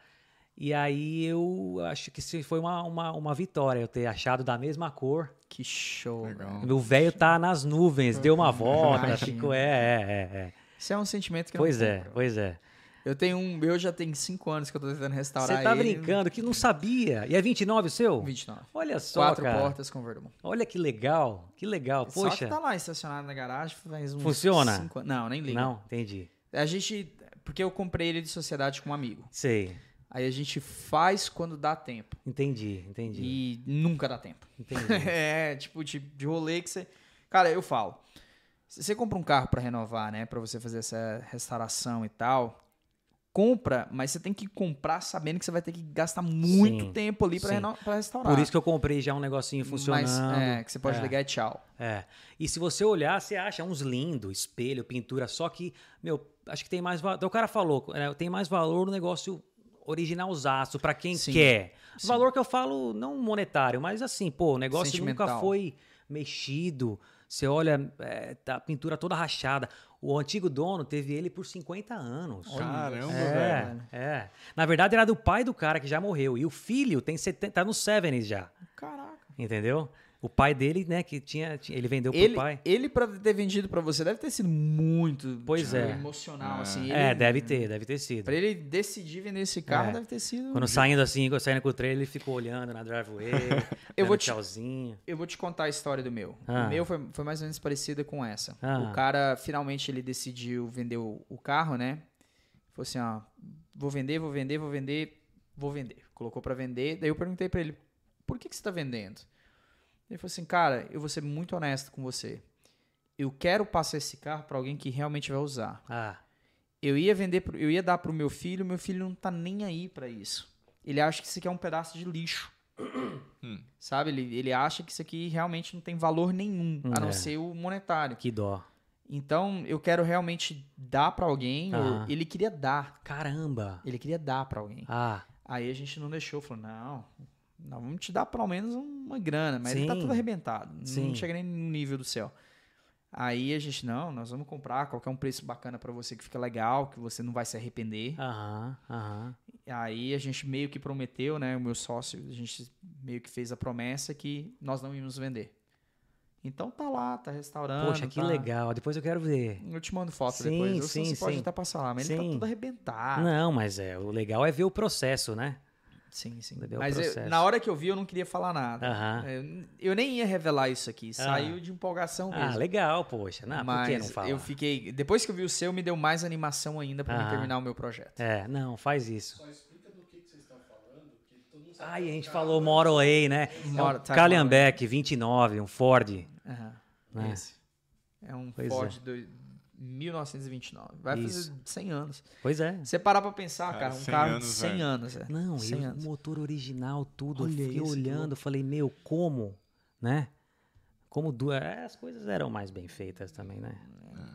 E aí eu acho que isso foi uma, uma, uma vitória, eu ter achado da mesma cor. Que show. Legal. velho. O velho tá nas nuvens, deu uma volta, Imagina. ficou. É, é, é. é. Isso é um sentimento que eu Pois não é, compro. pois é. Eu tenho um. Eu já tenho 5 anos que eu tô tentando restaurar Você tá ele. brincando que não sabia. E é 29 o seu? 29. Olha só, Quatro cara. portas convertible. Olha que legal, que legal. Só que Poxa, tá lá estacionado na garagem faz uns Funciona? cinco Não, nem liga. não, entendi. A gente. Porque eu comprei ele de sociedade com um amigo. Sei, Aí a gente faz quando dá tempo. entendi, entendi. E nunca dá tempo. Entendi. é, tipo, de, de rolê que você. Cara, eu falo. Você compra um carro pra renovar, né? Pra você fazer essa restauração e tal. Compra, mas você tem que comprar sabendo que você vai ter que gastar muito Sim, tempo ali pra restaurar. Por isso que eu comprei já um negocinho funcionando. Mas, é, que você pode É. ligar e tchau. É. E se você olhar, você acha uns lindos, espelho, pintura, só que, meu, acho que tem mais valor. O cara falou, é, tem mais valor no negócio originalzaço, pra quem Sim, quer. sim. Valor que eu falo, não monetário, mas assim, pô, o negócio nunca foi mexido. Você olha, é, tá a pintura toda rachada. O antigo dono teve ele por 50 anos. Caramba, É, velho. é. Na verdade, era do pai do cara que já morreu. E o filho tem 70, tá nos 70s já. Caraca. Entendeu? O pai dele, né, que tinha. tinha- Ele vendeu pro Ele, pai. ele pra ter vendido pra você deve ter sido muito Pois tipo, é. emocional, assim. É, Ele- deve ter, deve ter sido. Pra ele decidir vender esse carro, É. deve ter sido. Quando saindo assim, saindo com o trailer, ele ficou olhando na driveway, Eu vou te- tchauzinho. Eu vou te contar a história do meu. Ah. O meu foi, foi mais ou menos parecida com essa. Ah. O cara, finalmente, ele decidiu vender o, o carro, né? Falou assim, ó, vou vender, vou vender, vou vender, vou vender. Colocou pra vender. Daí eu perguntei pra ele, por que, que você tá vendendo? Ele falou assim, cara, eu vou ser muito honesto com você. Eu quero passar esse carro pra alguém que realmente vai usar. Ah, Eu ia vender, pro- eu ia dar pro meu filho, meu filho não tá nem aí pra isso. Ele acha que isso aqui é um pedaço de lixo. Sabe? Ele, ele acha que isso aqui realmente não tem valor nenhum, a não É. ser o monetário. que dó. Então, eu quero realmente dar pra alguém. Aham. ele queria dar. Caramba. Ele queria dar pra alguém. Ah, Aí a gente não deixou, falou: "Não, nós vamos te dar pelo menos uma grana, mas ele tá Sim. tudo arrebentado, Sim. não chega nem no nível do céu". Aí a gente, não, nós vamos comprar qualquer um preço bacana pra você que fica legal, que você não vai se arrepender. aham, aham. aí a gente meio que prometeu, né? O meu sócio, a gente meio que fez a promessa que nós não íamos vender. Então tá lá, tá restaurando. Poxa, que tá- legal. Depois eu quero ver. Eu te mando foto Sim, depois. Ou sim, você pode sim. até passar lá, mas ele Sim. tá tudo arrebentado. Não, mas é, o legal é ver o processo, né? Sim, sim. Mas eu- na hora que eu vi, eu não queria falar nada. Aham. Eu, eu nem ia revelar isso aqui. Saiu de empolgação Ah, mesmo. legal, poxa. Não, por que não mas falar? eu fiquei. Depois que eu vi o seu, me deu mais animação ainda pra mim Aham. terminar o meu projeto. É, não, faz isso. Só explica do que, que vocês estão falando. Ai, a é um gente carro, falou? Moroway, né? É um tá, Calhambeck 29, um Ford. Aham. Né? Esse. É um Pois Ford de 1929. Vai Isso. fazer 100 anos. Pois é. Você parar pra pensar, É, cara, um 100 carro de anos, 100 velho. anos. É. Não, e 100 o anos. motor original, tudo. Olha eu fiquei isso, que olhando, falei, meu, como? Né? Como duas. É, as coisas eram mais bem feitas também, né?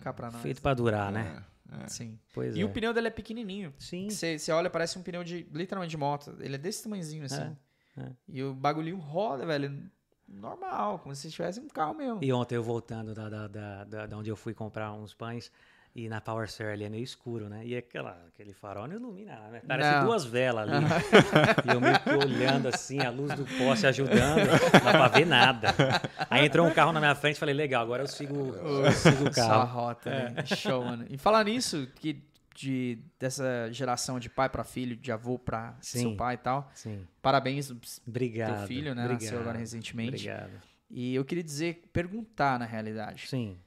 Cá pra nós. Feito pra durar, né? É, é. Sim. Pois E é. o pneu dele é pequenininho. Sim. Você você olha, parece um pneu de, literalmente, de moto. Ele é desse tamanhozinho, assim. É, é. E o bagulhinho roda, velho, normal, como se tivesse um carro mesmo. E ontem eu voltando da, da, da, da, da onde eu fui comprar uns pães. E na Power Share ali é meio escuro, né? E aquela, aquele farol não ilumina, né? Parece Não. duas velas ali. e eu meio que olhando assim, a luz do poste ajudando, não dá pra ver nada. Aí entrou um carro na minha frente, falei, legal, agora eu sigo, eu sigo o Só a carro. rota, É. né? Show, mano. E falar nisso, que de, dessa geração de pai pra filho, de avô Sim. seu pai e tal, Sim, parabéns obrigado. teu filho, né? Obrigado, Nasceu agora recentemente. Obrigado. E eu queria dizer, perguntar na realidade. Sim.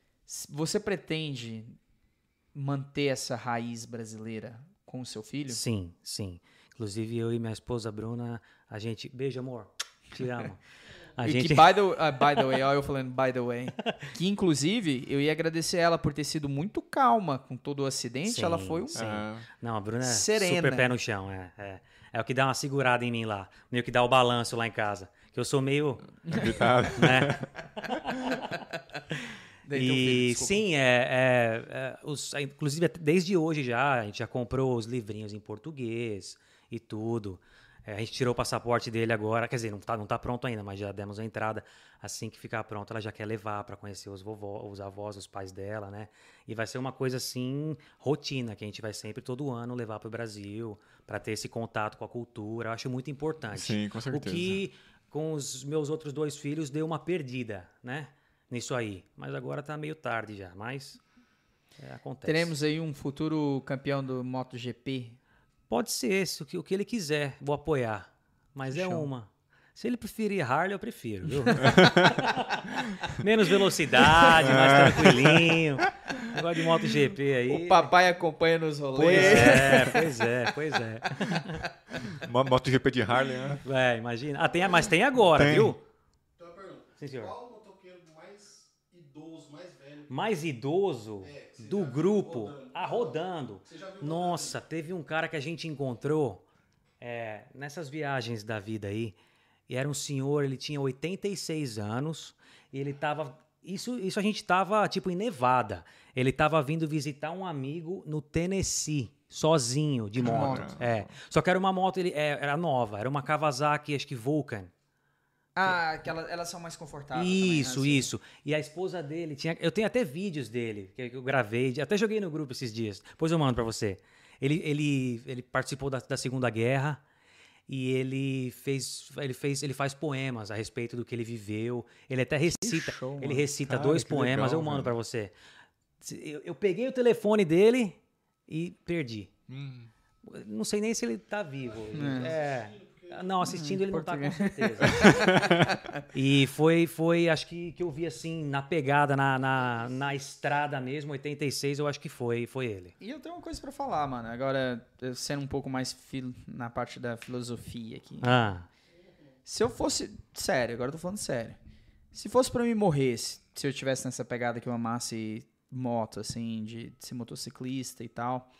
Você pretende manter essa raiz brasileira com o seu filho? Sim, sim. Inclusive eu e minha esposa Bruna, a gente. Beijo, amor. Te amo. A E gente. que, by the, ah, by the way, ó, eu falando by the way, que inclusive eu ia agradecer ela por ter sido muito calma com todo o acidente. Sim, ela foi um. sim. É, Não, a Bruna é Serena. super pé no chão, é, é. É o que dá uma segurada em mim lá. Meio que dá o balanço lá em casa. Que eu sou meio. Gritado. Né? Filho, E desculpa. sim, é, é, é, os, inclusive desde hoje já, a gente já comprou os livrinhos em português e tudo. É, a gente tirou o passaporte dele agora, quer dizer, não tá, não tá pronto ainda, mas já demos a entrada. Assim que ficar pronto, ela já quer levar para conhecer os vovó, os avós, os pais dela, né? E vai ser uma coisa assim, rotina, que a gente vai sempre todo ano levar para o Brasil, para ter esse contato com a cultura. Eu acho muito importante. Sim, com O certeza. que com os meus outros dois filhos deu uma perdida, né? Nisso aí. Mas agora tá meio tarde já, mas é, acontece. Teremos aí um futuro campeão do MotoGP. Pode ser esse, o que, o que ele quiser, vou apoiar. Mas é Show. uma. Se ele preferir Harley, eu prefiro, viu? Menos velocidade, mais tranquilinho. Negócio de MotoGP aí. O papai acompanha nos Pois rolês. é, pois é, pois é. Mo- MotoGP de Harley, né? É, imagina. Ah, tem, a- mas tem agora, Tem. viu? Então, uma pergunta. Sim, senhor. Qual o motoqueiro mais idoso, mais velho? Mais idoso É, do grupo. rodando? Ah, rodando. Nossa, teve um cara que a gente encontrou é, nessas viagens da vida aí. E era um senhor, ele tinha 86 anos. E ele tava. Isso, isso a gente tava, tipo, em Nevada. Ele tava vindo visitar um amigo no Tennessee, sozinho, de moto. Caramba. É. Só que era uma moto, ele, é, era nova. Era uma Kawasaki, acho que Vulcan. Ah, aquela, elas são mais confortáveis. Isso, também, né? isso. E a esposa dele tinha. Eu tenho até vídeos dele que eu gravei, até joguei no grupo esses dias. Depois eu mando pra você. Ele, ele, ele participou da, da Segunda Guerra e ele fez, ele fez, ele faz poemas a respeito do que ele viveu. Ele até recita, show, ele recita Cara, dois que poemas. legal, eu mando pra você. Eu, eu peguei o telefone dele e perdi. Hum, Não sei nem se ele tá vivo. É. Não, assistindo ele não tá com português. certeza. e foi, foi, acho que, que eu vi assim, na pegada, na, na, na estrada mesmo, 86, eu acho que foi, foi ele. E eu tenho uma coisa pra falar, mano. Agora, sendo um pouco mais fil- na parte da filosofia aqui. Ah, Se eu fosse. Sério, agora eu tô falando sério. Se fosse pra mim morrer, se, se eu tivesse nessa pegada que eu amasse moto, assim, de, ser motociclista e tal.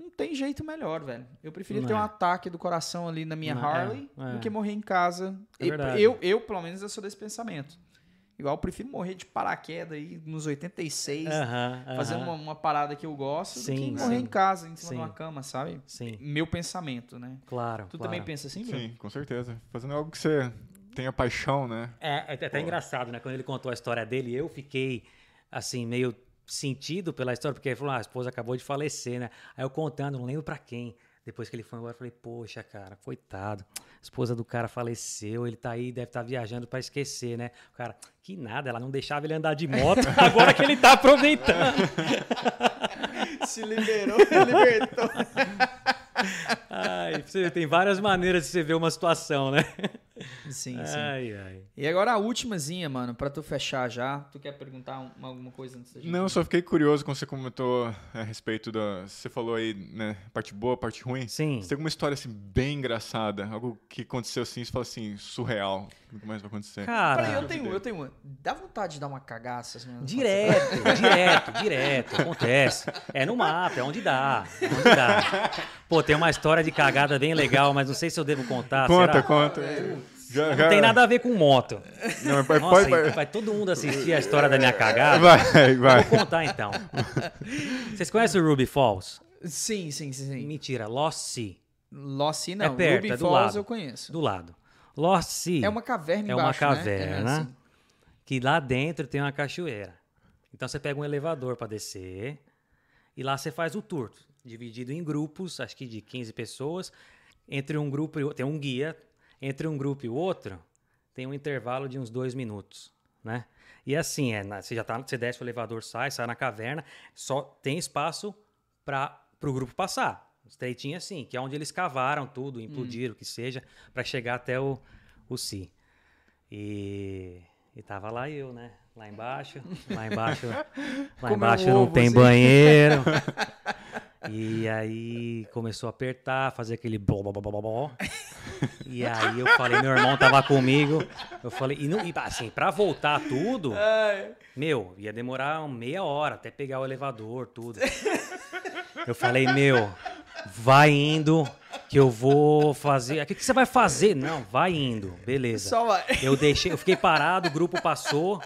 Não tem jeito melhor, velho. Eu preferia Não ter um é. ataque do coração ali na minha Não, Harley é, é. do que morrer em casa. É E- verdade. eu, eu, pelo menos, eu sou desse pensamento. Igual, eu prefiro morrer de paraquedas aí nos 86, aham, fazendo aham. uma, uma parada que eu gosto, do Sim, que morrer sim. em casa, em cima Sim. de uma cama, sabe? Sim, Meu pensamento, né? claro. Tu claro. também pensa assim, sim, com certeza. Fazendo algo que você tenha paixão, né? É, é até engraçado, né? Quando ele contou a história dele, eu fiquei, assim, meio sentido pela história, porque ele falou, ah, a esposa acabou de falecer, né? Aí eu contando, não lembro pra quem. Depois que ele foi embora, eu falei, poxa, cara, coitado. A esposa do cara faleceu, ele tá aí, deve estar tá viajando para esquecer, né? O cara, que nada, ela não deixava ele andar de moto, agora que ele tá aproveitando. Se liberou, libertou. Ai, tem várias maneiras de você ver uma situação, né? Sim, sim. Ai, ai. E agora a últimazinha, mano, pra tu fechar já. Tu quer perguntar um- alguma coisa antes da gente? Não, só fiquei curioso quando você comentou a respeito da. Você falou aí, né? Parte boa, parte ruim. Sim. Você tem alguma história assim bem engraçada? Algo que aconteceu assim, você fala assim, surreal. Nunca mais vai acontecer. Cara, Peraí, eu tenho, eu tenho uma. Dá vontade de dar uma cagaça? assim, direto, direto, direto, acontece. É no mapa, é onde dá, é onde dá. Pô, tem uma história de cagada bem legal, mas não sei se eu devo contar. conta, será? conta. Já, Não tem nada a ver com moto. Não, mas Nossa, pode- vai, vai todo mundo assistir a história da minha cagada. vai, vai. Vou contar então. Vocês conhecem o Ruby Falls? Sim, sim, sim. sim. Mentira, Lost Sea, Lost Sea, não. É perto, Ruby é do Falls lado. eu conheço. do lado. Lost Sea É uma caverna é uma embaixo, né? caverna É, sim. que lá dentro tem uma cachoeira. Então você pega um elevador para descer e lá você faz o tour, dividido em grupos, acho que de 15 pessoas. Entre um grupo e outro, tem um guia. Entre um grupo e o outro, tem um intervalo de uns dois minutos, né? E assim, é, você já tá, você desce o elevador, sai, sai na caverna, só tem espaço para o grupo passar. Estreitinho assim, que é onde eles cavaram tudo, implodiram, o que seja, para chegar até o, o Sea. E, e tava lá eu, né? Lá embaixo, lá embaixo, lá embaixo um não ovo, tem assim. banheiro. E aí começou a apertar, fazer aquele bló, bló, bló, bló, bló. E aí eu falei, meu irmão tava comigo. Eu falei, e, não, e assim, pra voltar tudo, meu, ia demorar meia hora até pegar o elevador, tudo. Eu falei, meu, vai indo que eu vou fazer. O que, que você vai fazer? Não, vai indo, beleza. Vai. Eu deixei, eu fiquei parado, o grupo passou.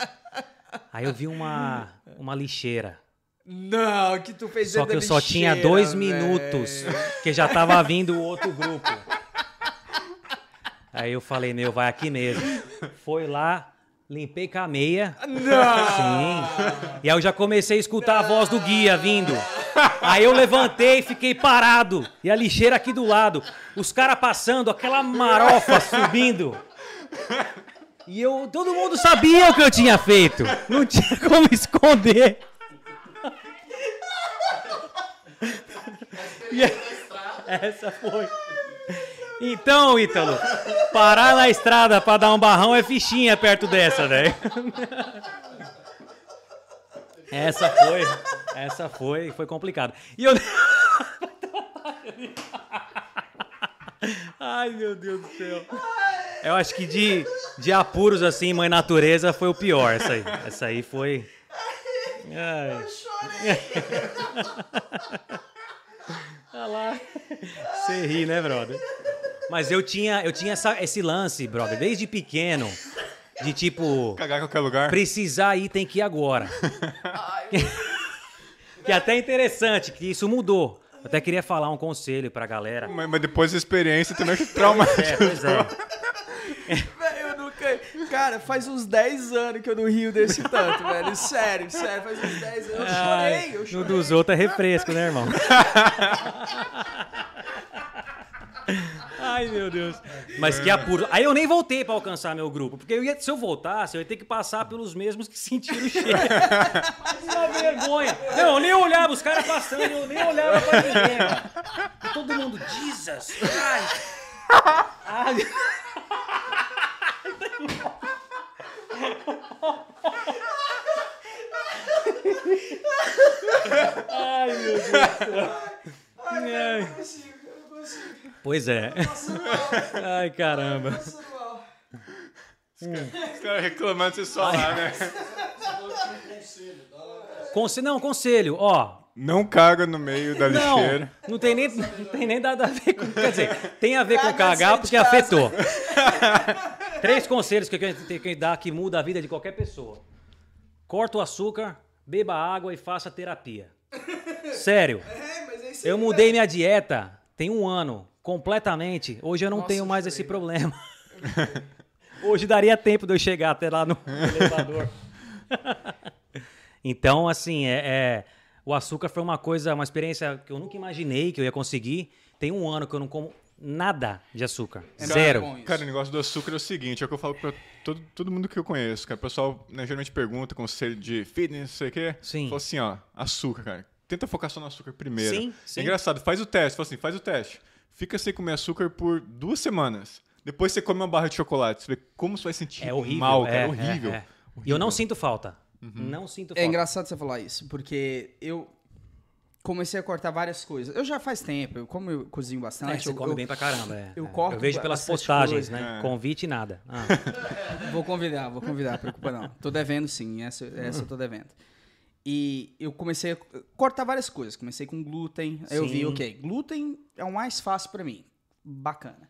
Aí eu vi uma, uma lixeira. Não, que tu fez Só que eu da só tinha lixeira, dois velho. minutos, que já tava vindo o outro grupo. Aí eu falei, meu, vai aqui mesmo. Foi lá, limpei com a meia. Não! Sim. E aí eu já comecei a escutar a voz do guia vindo. Aí eu levantei e fiquei parado. E a lixeira aqui do lado. Os caras passando, aquela marofa subindo. E eu, todo mundo sabia o que eu tinha feito. Não tinha como esconder. E essa foi. Então, Ítalo, parar na estrada pra dar um barrão é fichinha perto dessa, velho. Essa foi, essa foi, foi complicado. E eu Ai, meu Deus do céu. Eu acho que de, de apuros assim, mãe natureza foi o pior essa aí. Essa aí foi Ai. Olha lá. Você ri, né, brother? Mas eu tinha, eu tinha essa- esse lance, brother, desde pequeno, de tipo, Cagar em qualquer lugar. precisar ir tem que ir agora. que é até interessante, que isso mudou. Eu até queria falar um conselho pra galera. Mas, mas depois da experiência também que trauma. É, pois é. Velho, eu nunca. Cara, faz uns 10 anos que eu não rio desse tanto, velho. Sério, sério, faz uns 10 anos. Eu chorei, eu No chorei. dos outros é refresco, né, irmão? Ai, meu Deus. Mas que apuro. Aí eu nem voltei pra alcançar meu grupo. Porque eu ia, se eu voltasse, eu ia ter que passar pelos mesmos que sentiram o cheiro. Uma vergonha. Não, eu nem olhava os caras passando, eu nem olhava pra ninguém. todo mundo, Jesus. Ai. Ai. Ai, meu Deus do céu. Ai. Pois é. Ai, caramba. Os caras reclamando de lá, né? Conse não, conselho, ó. Não caga no meio da Não, lixeira. não tem nem, não tem nem nada a ver com. Quer dizer, tem a ver com Caga cagar porque afetou. Três conselhos que eu tenho que dar que muda a vida de qualquer pessoa: corta o açúcar, beba água e faça terapia. Sério. É, mas é isso Eu mudei minha dieta tem um ano, completamente. Hoje eu não Nossa, tenho mais chorei, esse problema. Hoje daria tempo de eu chegar até lá no elevador. então, assim, é, é- o açúcar foi uma coisa, uma experiência que eu nunca imaginei que eu ia conseguir. tem um ano que eu não como nada de açúcar. É Zero. isso. Cara, o negócio do açúcar é o seguinte, é o que eu falo pra todo, todo mundo que eu conheço, cara. O pessoal né, geralmente pergunta, conselho de fitness, não sei o quê. Sim. Fala assim, ó, açúcar, cara. Tenta focar só no açúcar primeiro. Sim, sim. É engraçado, faz o teste, fala assim, faz o teste. Fica sem comer açúcar por duas semanas. Depois você come uma barra de chocolate, você vê como você vai sentir É horrível. mal, cara. é, É, horrível. é, é. E eu não sinto falta. Não sinto falta. É engraçado você falar isso, porque eu comecei a cortar várias coisas. Eu já faz tempo, eu como eu cozinho É, bastante. você eu, come eu bem pra caramba. É. eu É. corto eu vejo pelas postagens, coisa. né? É. Convite nada. Ah. Vou convidar, vou convidar, preocupa não. Tô devendo sim, essa, essa eu tô devendo. E eu comecei a cortar várias coisas. Comecei com glúten. Aí eu vi, ok, glúten é o mais fácil pra mim. Bacana.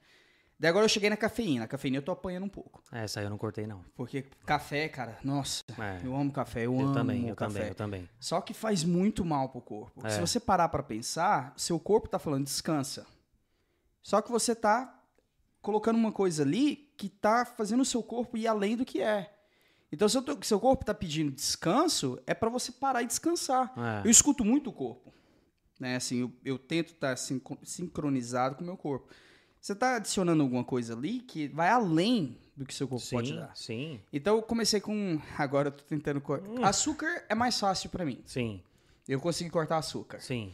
Daí agora eu cheguei na cafeína. A cafeína eu tô apanhando um pouco. Essa aí eu não cortei, não. Porque café, cara, nossa, É. eu amo café, eu, Eu, amo também, eu café. também, eu também. Só que faz muito mal pro corpo. É. Se você parar pra pensar, seu corpo tá falando descansa. Só que você tá colocando uma coisa ali que tá fazendo o seu corpo ir além do que é. Então, se o seu corpo tá pedindo descanso, é pra você parar e descansar. É. Eu escuto muito o corpo. Né? Assim, eu, eu tento estar sincronizado com o meu corpo. Você tá adicionando alguma coisa ali que vai além do que seu corpo pode Sim, dar. sim, Então eu comecei com. Agora eu tô tentando. Hum. Açúcar é mais fácil pra mim. sim, Eu consegui cortar açúcar. sim.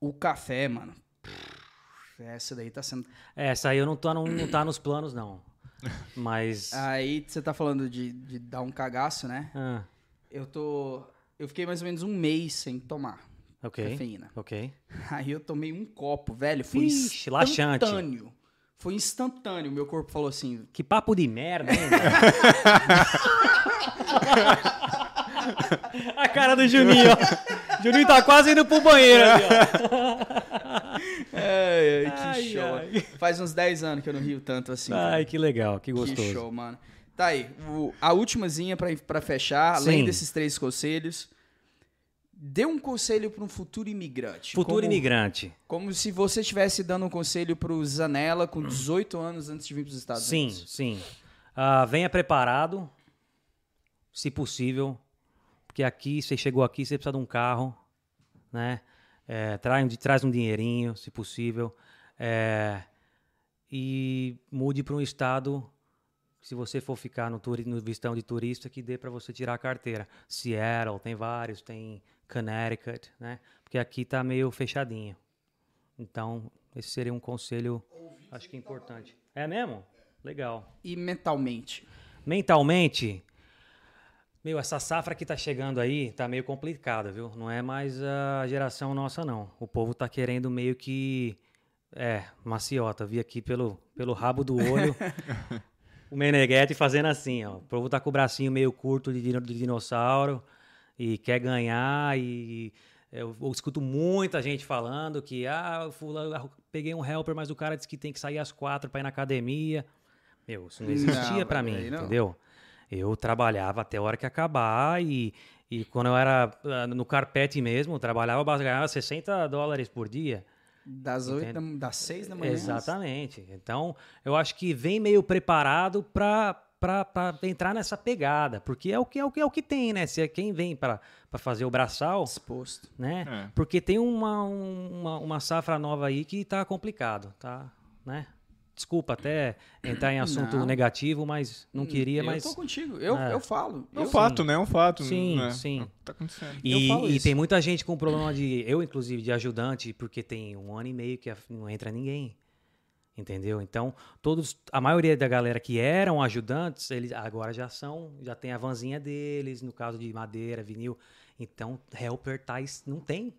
O café, mano. Essa daí tá sendo. Essa aí eu não tô, não, não tá nos planos, não. Mas. Aí você tá falando de, de dar um cagaço, né? Ah, Eu tô. Eu fiquei mais ou menos um mês sem tomar ok. cafeína. Ok. Aí eu tomei um copo, velho. Foi Ixi, laxante. instantâneo. Foi instantâneo. Meu corpo falou assim: Que papo de merda, hein? A cara do Juninho, ó. Juninho tá quase indo pro banheiro ali, ó. Ai, ai, que Ai, show. ai. Faz uns 10 anos que eu não rio tanto assim. cara. Ai, que legal, que Que gostoso. show, mano. Tá aí, o- a ultimazinha pra, pra fechar, além Sim. desses três conselhos. Dê um conselho para um futuro imigrante. Futuro como, imigrante. Como se você estivesse dando um conselho pro Zanella com 18 anos antes de vir pros Estados Sim, Unidos. sim. Ah, venha preparado, se possível, porque aqui, você chegou aqui, você precisa de um carro, né? É, traz, um- traz um dinheirinho, se possível, é, e mude para um estado, se você for ficar no, turi, no vistão de turista, que dê para você tirar a carteira. Seattle, tem vários, tem Connecticut, né? Porque aqui tá meio fechadinho. Então, esse seria um conselho, acho que importante. É mesmo? Legal. E mentalmente. Mentalmente, meu, essa safra que tá chegando aí tá meio complicada, viu? Não é mais a geração nossa, não. O povo tá querendo meio que. É, maciota. Vi aqui pelo, pelo rabo do olho o Meneghetti fazendo assim, ó. O povo tá com o bracinho meio curto de, de dinossauro e quer ganhar e. Eu, eu escuto muita gente falando que, ah, fulano, ah, peguei um helper, mas o cara disse que tem que sair às quatro para ir na academia. Meu, isso não existia mas mim, não. entendeu? Eu trabalhava até a hora que acabar e, e quando eu era ah, no carpete mesmo, eu trabalhava, ganhava 60 dólares por dia. Das, 8 da, das 6 da manhã. Exatamente. Então, eu acho que vem meio preparado para para entrar nessa pegada, porque é o que é o que é o que tem, né? Se é quem vem para fazer o braçal, Disposto. né? É. Porque tem uma, um- uma, uma safra nova aí que tá complicado, tá? Né? Desculpa até entrar em assunto Não. negativo, mas não queria, eu mas tô contigo. Eu, É. eu falo. É um Eu- fato, né? É um fato. Sim, né? sim. É Tá acontecendo. E, Eu falo e tem muita gente com problema de. Eu, inclusive, de ajudante, porque tem um ano e meio que não entra ninguém. Entendeu? Então, todos. A maioria da galera que eram ajudantes, eles agora já são. Já tem a vanzinha deles, no caso de madeira, vinil. Então, helper tais não tem.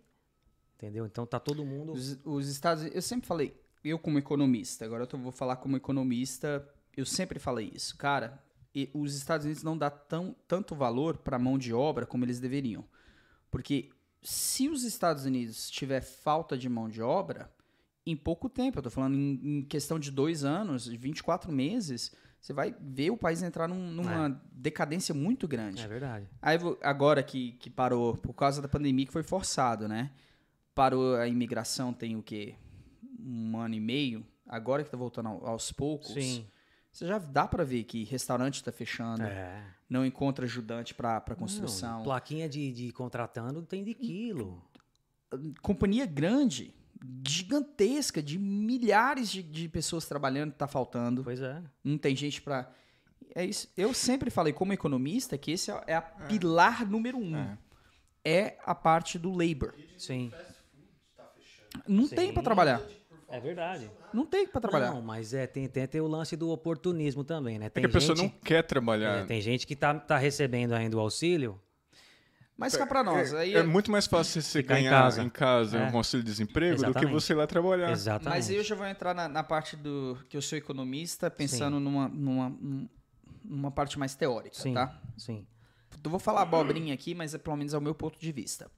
Entendeu? Então tá todo mundo. Os, os Estados Unidos, eu sempre falei, eu como economista, agora eu vou falar como economista, eu sempre falei isso. Cara, e os Estados Unidos não dá tão, tanto valor para mão de obra como eles deveriam. Porque se os Estados Unidos tiver falta de mão de obra, em pouco tempo, eu tô falando em, em questão de dois anos, de 24 meses, você vai ver o país entrar num- numa decadência muito grande. É verdade. Aí agora que, que parou, por causa da pandemia que foi forçado, né? Parou a imigração tem o quê? Um ano e meio. Agora que tá voltando ao- aos poucos. Sim. Você já dá pra ver que restaurante tá fechando, É. não encontra ajudante pra pra construção. Não, plaquinha de, de contratando tem de quilo. Companhia grande, gigantesca de milhares de, de pessoas trabalhando tá faltando. Pois é. Não tem gente para é isso. Eu sempre falei como economista que esse é a pilar número um. É. É a parte do labor. Sim. Não Sim. tem para trabalhar. É verdade. Não tem para trabalhar. Não, mas é, tem, tem, tem o lance do oportunismo também, né? É Tem que a pessoa gente, não quer trabalhar. é, tem gente que tá, tá recebendo ainda o auxílio. Mas cá para nós, aí É muito mais fácil você Ficar em ganhar casa. em casa, É. um auxílio de desemprego do que Exatamente. você ir lá trabalhar. Exatamente. Mas eu já vou entrar na, na parte do que eu sou economista, pensando numa, numa, num- numa parte mais teórica, Sim, tá? sim. Eu vou falar abobrinha aqui, mas é pelo menos é o meu ponto de vista.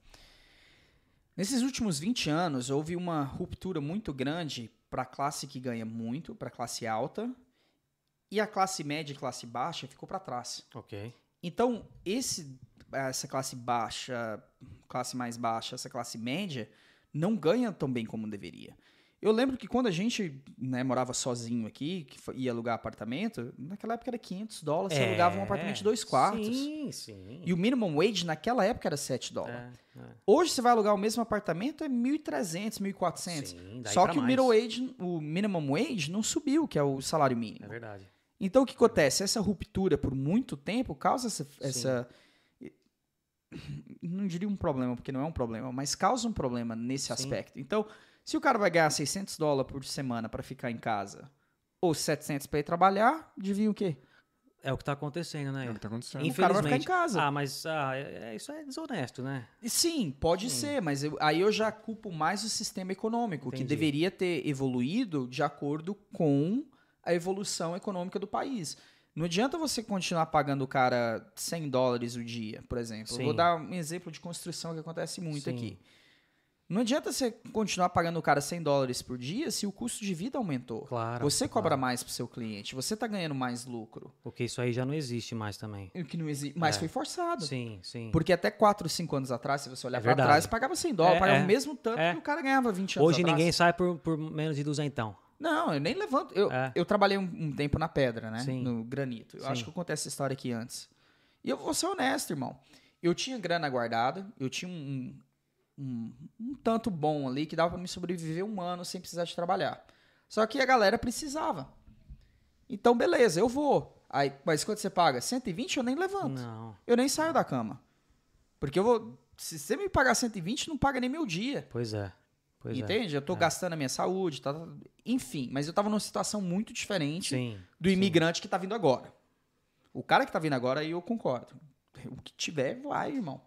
Nesses últimos 20 anos, houve uma ruptura muito grande para a classe que ganha muito, para a classe alta, e a classe média e classe baixa ficou para trás. Ok. Então, esse, essa classe baixa, classe mais baixa, essa classe média, não ganha tão bem como deveria. Eu lembro que quando a gente né, morava sozinho aqui, que ia alugar apartamento, naquela época era 500 dólares, você alugava um apartamento de dois quartos. É, Sim, sim. E o minimum wage naquela época era 7 dólares. É, é. Hoje você vai alugar o mesmo apartamento é 1.300, 1.400. Sim, Só que o mais. middle wage, o minimum wage não subiu, que é o salário mínimo. É verdade. Então o que acontece? Essa ruptura por muito tempo causa essa, essa- não diria um problema, porque não é um problema, mas causa um problema nesse Sim. aspecto. Então, se o cara vai ganhar 600 dólares por semana para ficar em casa ou 700 para ir trabalhar, devia o quê? É o que tá acontecendo, né? É o que tá acontecendo. O cara vai ficar em Infelizmente. casa. Ah, mas ah, é- é- isso é desonesto, né? E Sim, pode ser, mas eu- aí eu já culpo mais o sistema econômico, que Entendi. deveria ter evoluído de acordo com a evolução econômica do país. Não adianta você continuar pagando o cara 100 dólares o dia, por exemplo. Eu Sim. vou dar um exemplo de construção que acontece muito Sim. aqui. Não adianta você continuar pagando o cara 100 dólares por dia se o custo de vida aumentou. Claro. Você cobra claro. mais pro seu cliente, você tá ganhando mais lucro. Porque isso aí já não existe mais também. O que não existe, mas É. foi forçado. Sim, sim. Porque até 4, 5 anos atrás, se você olhar É verdade. trás, pagava 100 dólares, É, pagava é. o mesmo tanto É. que o cara ganhava 20 anos Hoje atrás. ninguém sai por, por menos de duzentão. Não, eu nem levanto. Eu, É. eu trabalhei um, um tempo na pedra, né? Sim. No granito. Eu Sim. acho que eu contei essa história aqui antes. E eu vou ser honesto, irmão. Eu tinha grana guardada, eu tinha um, um, um tanto bom ali que dava pra me sobreviver um ano sem precisar de trabalhar. Só que a galera precisava. Então, beleza, eu vou. Aí, mas quando você paga 120, eu nem levanto. Não. Eu nem saio da cama. Porque eu vou. Se você me pagar 120, não paga nem meu dia. Pois é. Pois é. entende? Eu tô gastando a minha saúde, tá, tá- enfim. Mas eu tava numa situação muito diferente Sim. do imigrante que tá vindo agora. O cara que tá vindo agora, aí eu concordo. O que tiver, vai, irmão.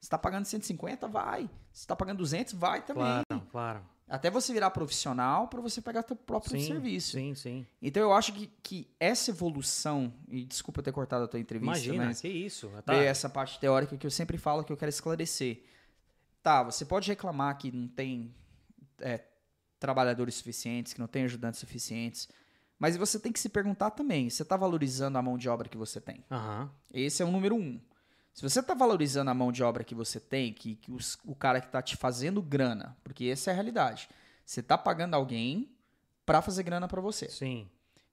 Você tá pagando 150, vai. Se tá pagando 200, vai também. Claro, claro. Até você virar profissional para você pegar teu próprio Sim, serviço. sim, sim. Então eu acho que, que essa evolução, e desculpa eu ter cortado a tua entrevista, Imagina, mas que isso. Tá. essa parte teórica que eu sempre falo que eu quero esclarecer. Tá, você pode reclamar que não tem é, trabalhadores suficientes, que não tem ajudantes suficientes, mas você tem que se perguntar também, você está valorizando a mão de obra que você tem? Aham. Esse é o número um. Se você está valorizando a mão de obra que você tem, que, que os- o cara que está te fazendo grana, porque essa é a realidade, você está pagando alguém para fazer grana para você. Sim.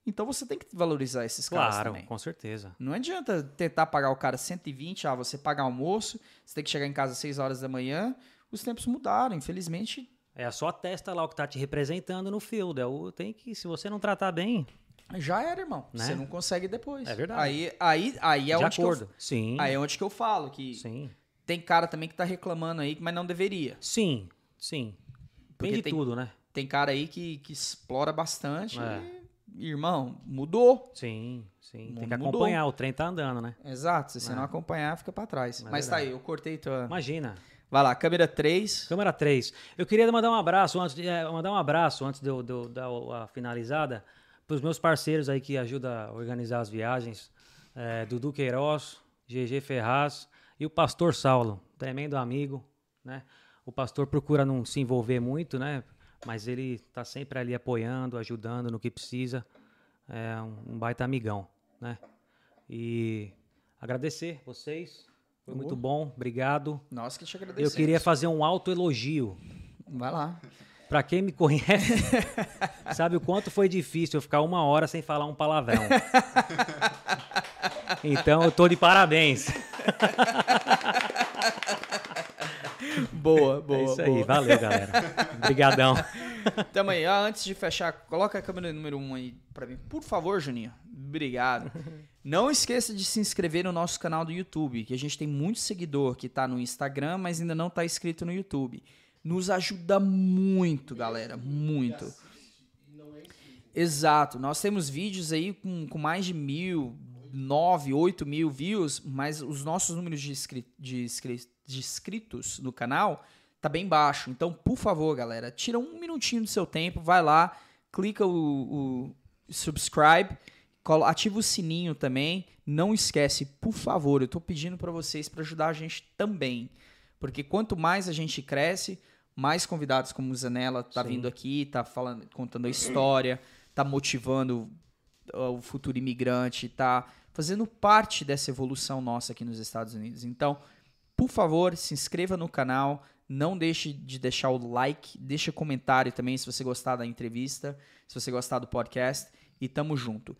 Então você tem que valorizar esses caras Claro, também. com certeza. Não adianta tentar pagar o cara 120, ah, você paga almoço, você tem que chegar em casa às 6 horas da manhã. Os tempos mudaram, infelizmente. É a sua testa lá o que tá te representando no field. É o, tem que, se você não tratar bem, Já era, irmão. Né? Você não consegue depois. É verdade. Aí, aí, aí é de onde que eu, acordo. Sim. aí é onde que eu falo que Sim. tem cara também que tá reclamando aí, mas não deveria. Sim, sim. Porque Bem de tem- tudo, né? Tem cara aí que, que explora bastante. É. E, irmão, mudou. Sim, sim. Tem que mudou. acompanhar, o trem tá andando, né? Exato. Se você É. não acompanhar, fica pra trás. É mas tá aí, eu cortei tua. Imagina. Vai lá, câmera 3. Câmera 3. Eu queria mandar um abraço antes de, é, mandar um abraço antes de eu, de eu dar a finalizada para os meus parceiros aí que ajudam a organizar as viagens. É, Dudu Queiroz, GG Ferraz e o Pastor Saulo, tremendo amigo, né? O pastor procura não se envolver muito, né? Mas ele tá sempre ali apoiando, ajudando no que precisa. É um, um baita amigão, né? E agradecer vocês. Foi muito bom, obrigado. Nós que te Eu agradecemos. queria fazer um autoelogio. Vai lá. Pra quem me conhece, sabe o quanto foi difícil eu ficar uma hora sem falar um palavrão. Então eu tô de parabéns. Boa, boa. É isso boa. aí, valeu, galera. Obrigadão. Tamo aí. Ah, antes de fechar, coloca a câmera número 1 um aí pra mim. Por favor, Juninho. Obrigado. Não esqueça de se inscrever no nosso canal do YouTube, que a gente tem muito seguidor que tá no Instagram, mas ainda não tá inscrito no YouTube. Nos ajuda muito, galera. Muito. Exato. Nós temos vídeos aí com, com mais de mil, nove, oito mil views, mas os nossos números de, inscri de, inscri de inscritos no canal tá bem baixo. Então, por favor, galera, tira um minutinho do seu tempo, vai lá, clica o, o subscribe, ativa o sininho também. Não esquece, por favor, eu tô pedindo para vocês para ajudar a gente também. Porque quanto mais a gente cresce, mais convidados como o Zanella tá Sim. vindo aqui, tá falando, contando a história, tá motivando o futuro imigrante, tá fazendo parte dessa evolução nossa aqui nos Estados Unidos. Então, por favor, se inscreva no canal, não deixe de deixar o like, deixa comentário também se você gostar da entrevista, se você gostar do podcast e tamo junto.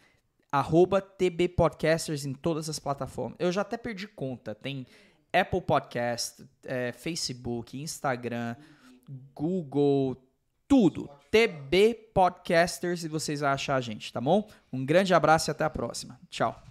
Arroba TB Podcasters em todas as plataformas. Eu já até perdi conta. Tem Apple Podcast, é, Facebook, Instagram, Google, tudo. TB Podcasters e vocês vão achar a gente, tá bom? Um grande abraço e até a próxima. Tchau.